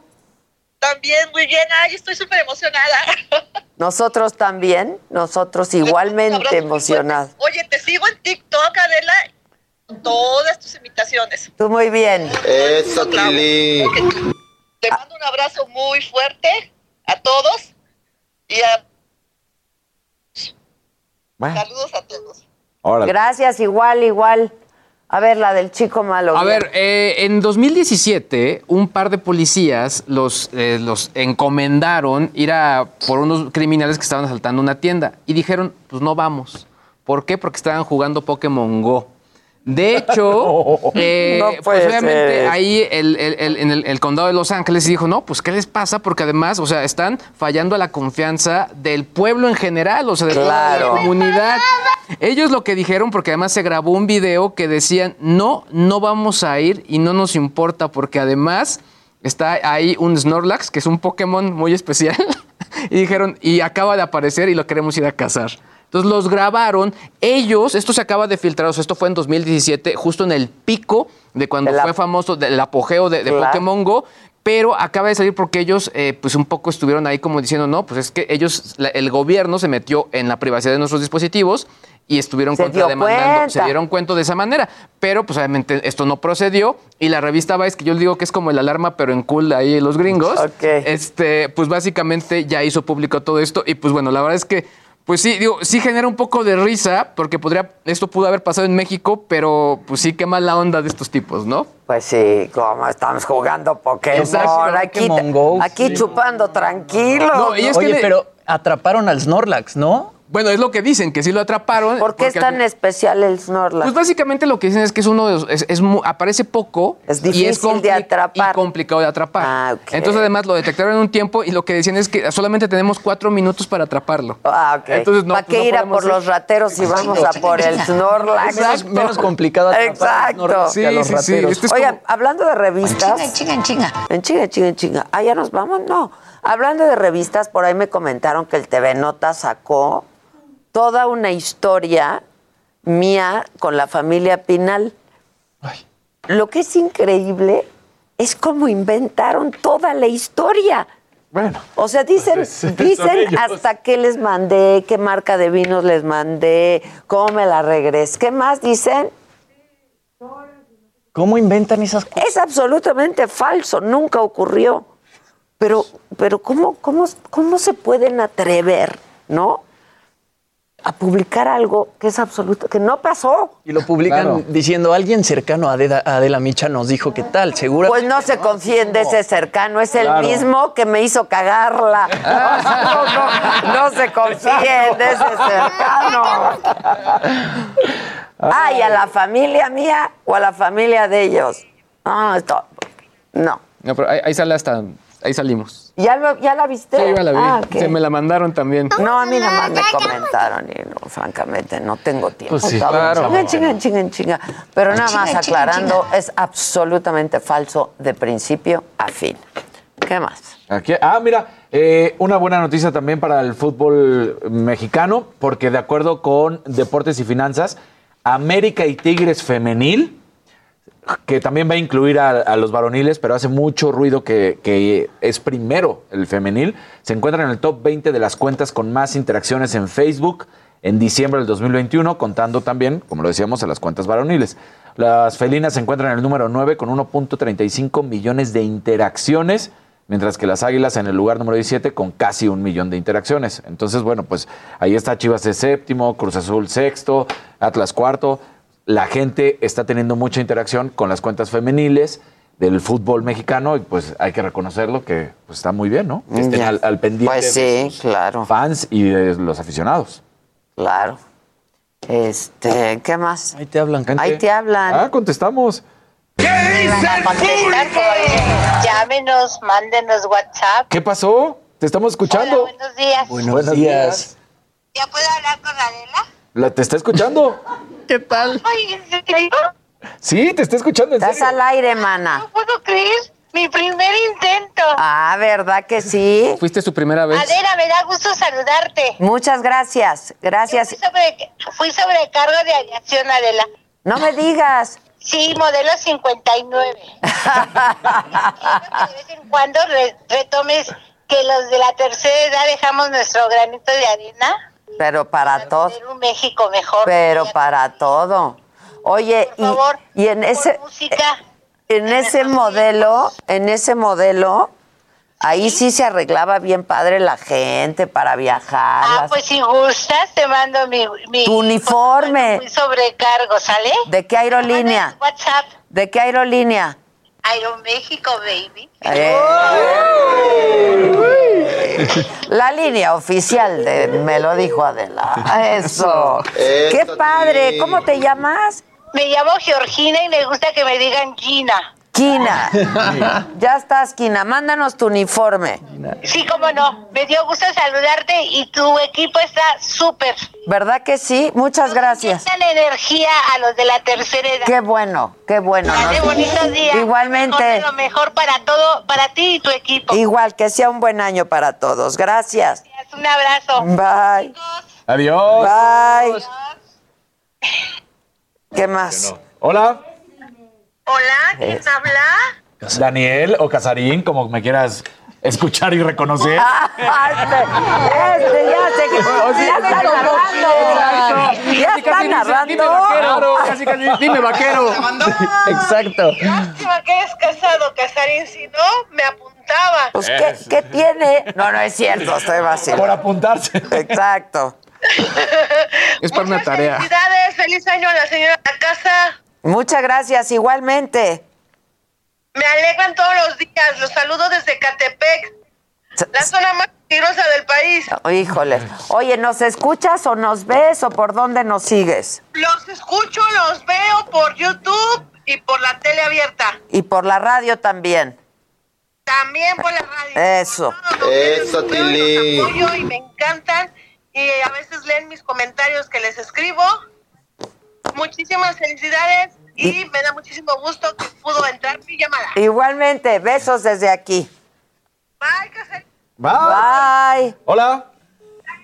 También, muy bien. Ay, estoy súper emocionada. Nosotros también, nosotros igualmente emocionados. Oye, te sigo en TikTok, Adela. Todas tus invitaciones. Tú muy bien. Eso, Kili. Te mando un abrazo muy fuerte a todos y a- Bueno, saludos a todos. órale. Gracias, igual, igual. A ver, la del chico malo. A bien. ver, eh, en 2017, un par de policías los, eh, los encomendaron ir a por unos criminales que estaban asaltando una tienda y dijeron, pues no vamos. ¿Por qué? Porque estaban jugando Pokémon Go. De hecho, eh, No pues obviamente ser. ahí el- el- el- en el, condado de Los Ángeles dijo, no, pues ¿qué les pasa? Porque además, o sea, están fallando a la confianza del pueblo en general, o sea, de toda la comunidad. Ellos lo que dijeron, porque además se grabó un video que decían, no, no vamos a ir y no nos importa, porque además está ahí un Snorlax, que es un Pokémon muy especial, y dijeron, y acaba de aparecer y lo queremos ir a cazar. Entonces los grabaron, ellos, esto se acaba de filtrar, o sea, esto fue en 2017, justo en el pico de cuando fue famoso del apogeo de, de Claro. Pokémon Go, pero acaba de salir porque ellos, eh, pues un poco estuvieron ahí como diciendo, no, pues es que ellos, la- el gobierno se metió en la privacidad de nuestros dispositivos y estuvieron Se contrademandando, se dieron cuenta de esa manera, pero pues obviamente esto no procedió y la revista Vice, que yo digo que es como el alarma, pero en cool de ahí los gringos, Ok. este, pues básicamente ya hizo público todo esto y pues bueno, la verdad es que pues sí, digo, sí genera un poco de risa porque podría, esto pudo haber pasado en México, pero pues sí, qué mala onda de estos tipos, ¿no? Pues sí, como estamos jugando Pokémon. Exacto, aquí, Pokémon Go, aquí sí. chupando tranquilo. No, y es que Oye, le- pero atraparon al Snorlax, ¿no? Bueno, es lo que dicen, que sí lo atraparon. ¿Por qué es tan al- especial el Snorlax? Pues básicamente lo que dicen es que es uno de los, es, es mu- aparece poco Es y es difícil de atrapar. y complicado de atrapar. Ah, ok. Entonces además lo detectaron en un tiempo y lo que decían es que solamente tenemos cuatro minutos para atraparlo. Ah, ok. Entonces, no, ¿Para pues qué no ir a por ir. los rateros si vamos a por el Snorlax? Menos, menos complicado atrapar Exacto. Snorlax que a Sí, los sí, sí. Este es Oigan, como- hablando de revistas. En chinga, en chinga. En chinga, en chinga, en chinga. Ah, ya nos vamos, no. Hablando de revistas, por ahí me comentaron que el TV Nota sacó toda una historia mía con la familia Pinal. Lo que es increíble es cómo inventaron toda la historia. Bueno. O sea, dicen, Pues dicen ellos. hasta qué les mandé, qué marca de vinos les mandé, cómo me la regresé. ¿Qué más dicen? ¿Cómo inventan esas cosas? Es absolutamente falso, nunca ocurrió. Pero, pero ¿cómo, cómo, ¿cómo se pueden atrever, no? A publicar algo que es absoluto, que no pasó. Y lo publican Claro. diciendo, alguien cercano a Adela, a Adela Micha nos dijo que tal, seguro. Pues no se confíen de ese cercano, es el mismo que me hizo cagarla. No, no, no se confíen de ese cercano. Ay, a la familia mía o a la familia de ellos. No, esto, no. No, pero ahí, ahí sale hasta, ahí salimos. ¿Ya, lo- ya la viste? Sí, yo la vi. Ah. Se me la mandaron también. No, a mí nada más me comentaron y no, francamente no tengo tiempo. Pues sí, claro. Chinga, chinga, chinga, chinga. Pero nada más aclarando, es absolutamente falso de principio a fin. ¿Qué más? Aquí- ah, mira, eh, una buena noticia también para el fútbol mexicano, porque de acuerdo con Deportes y Finanzas, América y Tigres Femenil que también va a incluir a, los varoniles, pero hace mucho ruido que, que es primero el femenil. Se encuentra en el top 20 de las cuentas con más interacciones en Facebook en diciembre del 2021, contando también, como lo decíamos, a las cuentas varoniles. Las felinas se encuentran en el número 9 con 1.35 millones de interacciones, mientras que las águilas en el lugar número 17 con casi un millón de interacciones. Entonces, bueno, pues ahí está Chivas de séptimo, Cruz Azul sexto, Atlas cuarto. La gente está teniendo mucha interacción con las cuentas femeniles del fútbol mexicano y pues hay que reconocerlo que pues, está muy bien, ¿no? Que estén al, al pendiente Pues de sí, sus claro. fans y de los aficionados. Claro. Este, ¿qué más? Ahí te hablan. Ahí te hablan. Ah, contestamos. Van a contestar, pues, llámenos, mándenos WhatsApp. ¿Qué pasó? Te estamos escuchando. Buenos días. Buenos días. ¿Ya puedo hablar con Adela? La, ¿Te está escuchando? ¿Qué tal? Ay, ¿en serio? Sí, te está escuchando. En Estás serio. al aire, mana. No puedo creer. Mi primer intento. Ah, ¿verdad que sí? ¿Fuiste su primera vez? Adela, me da gusto saludarte. Muchas gracias. Gracias. Fui sobre, fui sobrecargo de aviación, Adela. No me digas. Sí, modelo 59. Quiero que de vez en cuando re- retomes que los de la tercera edad dejamos nuestro granito de arena Pero para todo. en un México mejor. Pero para todo. Oye, y, y en ese música. en ese modelo, en ese modelo, ahí sí se arreglaba bien padre la gente para viajar. Ah, las- pues si gustas, te mando mi, mi tu uniforme. mi sobrecargo, ¿sale? ¿De qué aerolínea? WhatsApp, ¿De qué aerolínea? Aeroméxico, baby. Eh. La línea oficial de me lo dijo Adela. Eso. Qué padre. sí. ¿Cómo te llamas? Me llamo Georgina y me gusta que me digan Gina. Kina. ya estás, Kina. Mándanos tu uniforme. Sí, cómo no. Me dio gusto saludarte y tu equipo está súper. ¿Verdad que sí? Muchas gracias. Dan energía a los de la tercera edad. Qué bueno, qué bueno. Dale, Nos- bonitos días. Igualmente. Lo mejor, lo mejor para todo, para ti y tu equipo. Igual, que sea un buen año para todos. Gracias. Un abrazo. Bye. Adiós. Bye. ¿Qué más? Hola. Hola, ¿quién Es- habla? Daniel o Casarín, como me quieras escuchar y reconocer. este, este, ya sé que ya está narrando. Ya está narrando. Claro, casi, casi, dime vaquero. Exacto. Lástima que es casado, Casarín. Si no, me apuntaba. Pues, ¿qué, qué tiene? No, no es cierto, estoy vacío. Por apuntarse. Exacto. Es para una tarea. Felicidades, feliz año a la señora de la casa. Muchas gracias, igualmente. Me alegran todos los días. Los saludo desde Catepec, la zona más peligrosa del país. Híjole. Oye, ¿nos escuchas o nos ves o por dónde nos sigues? Los escucho, los veo por YouTube y por la tele abierta. Y por la radio también. También por la radio. Eso. Eso, Tili. Los apoyo y me encantan. Y a veces leen mis comentarios que les escribo. Muchísimas felicidades y me da muchísimo gusto que pudo entrar mi llamada. Igualmente, besos desde aquí. Bye, Casarín. Bye. Hola.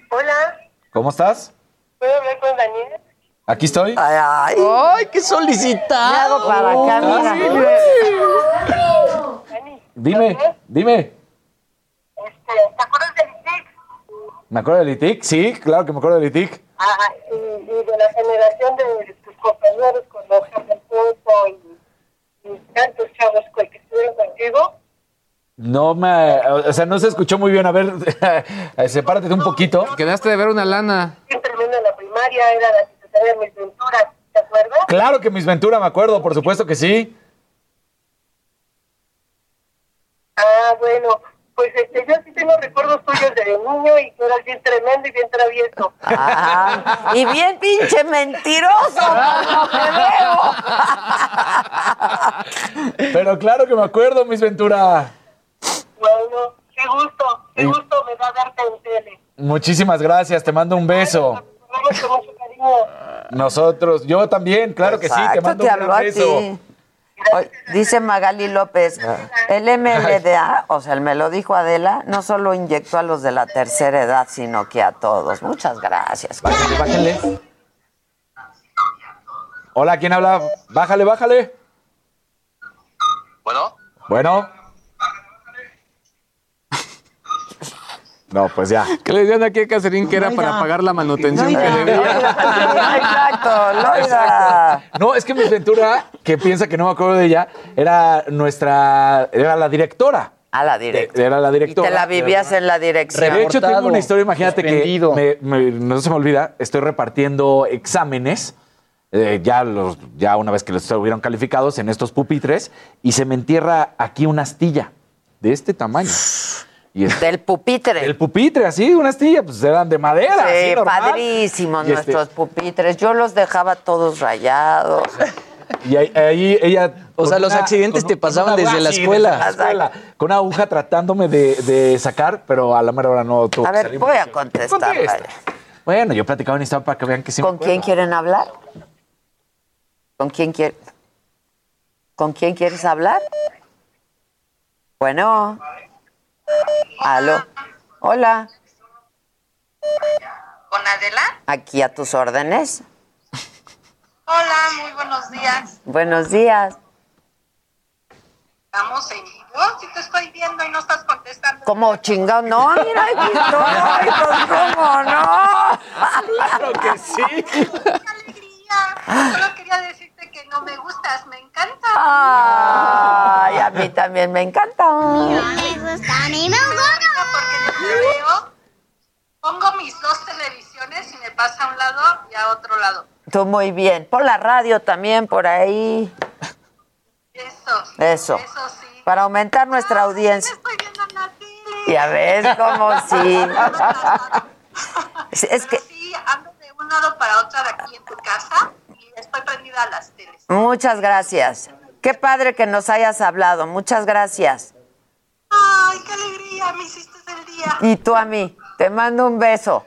Hola, ¿Cómo estás? ¿puedo hablar con Daniel? Aquí estoy. Ay, ay. Ay, qué solicitado. Me hago para acá, mira. Dime, dime. Este, ¿Te acuerdas del ITIC? ¿Me acuerdo del ITIC? Sí, claro que me acuerdo del ITIC. Ah, y, y de la generación de compañeros con los del Pozo y, y tantos chavos con- que estuvieron contigo. No me. O sea, no se escuchó muy bien. A ver, sepárate un poquito. Quedaste de ver una lana. Siempre terminando en la primaria, era la que se tenía mis venturas, ¿te acuerdas? Claro que mis Ventura me acuerdo, por supuesto que sí. Ah, bueno, pues este, yo sí tengo recuerdos tuyos de niño y que eras bien tremendo y bien travieso. Ah, y bien pinche mentiroso, como te veo. Pero claro que me acuerdo, mis Ventura. Bueno, qué gusto, qué gusto me da verte en tele. Muchísimas gracias, te mando un beso. Cariño. Nosotros, yo también, claro que sí, te mando te un beso. Dice Magali López, el MLDA, o sea, el me lo dijo Adela, no solo inyectó a los de la tercera edad, sino que a todos. Muchas gracias. Bájale, bájale. Hola, ¿quién habla? Bájale, bájale. Bueno. Bueno. No, pues ya. Que le decían aquí a Cacerín que era para pagar la manutención que debía. Exacto, Loida. No, es que mi Ventura, que piensa que no me acuerdo de ella, era nuestra, era la directora. A la directora. Era la Y directora. te la vivías en la dirección. De hecho, tengo una historia, imagínate suspendido. que me- me- no se me olvida, estoy repartiendo exámenes, eh, ya, los, ya una vez que los estuvieron calificados en estos pupitres, y se me entierra aquí una astilla de este tamaño. Y Del pupitre. el pupitre, así, una astilla, pues eran de madera. Sí, así, normal. padrísimos Y este- nuestros pupitres. Yo los dejaba todos rayados. Y ahí, ahí ella. O sea, con los accidentes te pasaban desde la sí, escuela. desde la escuela, Con una aguja tratándome de, de sacar, pero a la mera hora no tuvo A ver, salir voy a contestar. Contesta. Bueno, yo platicaba en historia para que vean que sí me ¿Con quién quieren hablar? ¿Con quién quiere? ¿Con quién quieres hablar? Bueno. Aló. Hola. ¿Con Adela? Aquí a tus órdenes. Hola, muy buenos días. Buenos días. Estamos en vivo. Si te estoy viendo y no estás contestando. ¿Cómo chingado? No, mira, aquí estoy. Pues, ¿Cómo no? Claro que sí. Solo quería decirte que no me gustas, me encanta. Ay, a mí también me encanta. me gusta, a mí me gusta. Porque te veo, pongo mis dos televisiones y me pasa a un lado y a otro lado. Tú muy bien. Por la radio también, por ahí. Eso. Eso. Eso sí. Para aumentar nuestra audiencia. Ya ves cómo sí. Es, es que Sí, ando de un lado para otro de aquí en tu casa estoy prendida a las teles. muchas gracias. Qué padre que nos hayas hablado. Muchas gracias. Ay, qué alegría, me hiciste el día. Y tú a mí. Te mando un beso.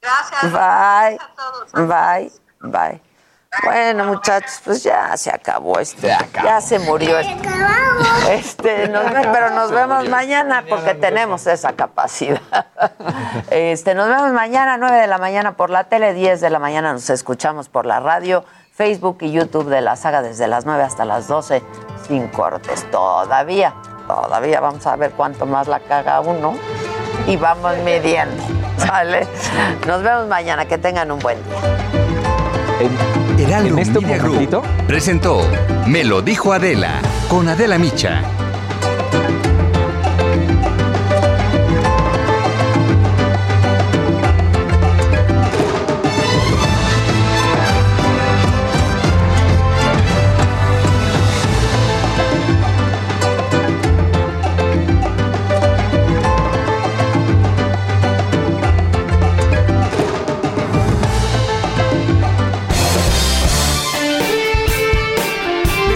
Gracias. Bye. Bye. Bye. Bueno, muchachos, pues ya se acabó esto. Ya se murió esto. Este, nos ve- pero nos vemos mañana porque tenemos esa capacidad. Este, nos vemos mañana, 9 de la mañana por la tele, 10 de la mañana nos escuchamos por la radio, Facebook y YouTube de la saga desde las 9 hasta las 12 sin cortes. Todavía, todavía vamos a ver cuánto más la caga uno y vamos midiendo. ¿Sale? Nos vemos mañana, que tengan un buen día. Heraldo este Media Group presentó Me lo dijo Adela con Adela Micha.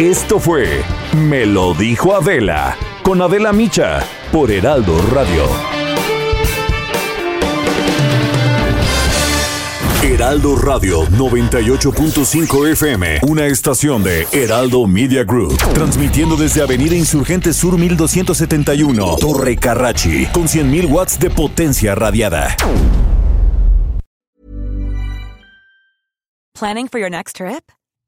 Esto fue Me lo dijo Adela con Adela Micha por Heraldo Radio. Heraldo Radio 98.5 FM, una estación de Heraldo Media Group, transmitiendo desde Avenida Insurgente Sur 1271, Torre Carrachi, con 100.000 watts de potencia radiada. Planning for your next trip?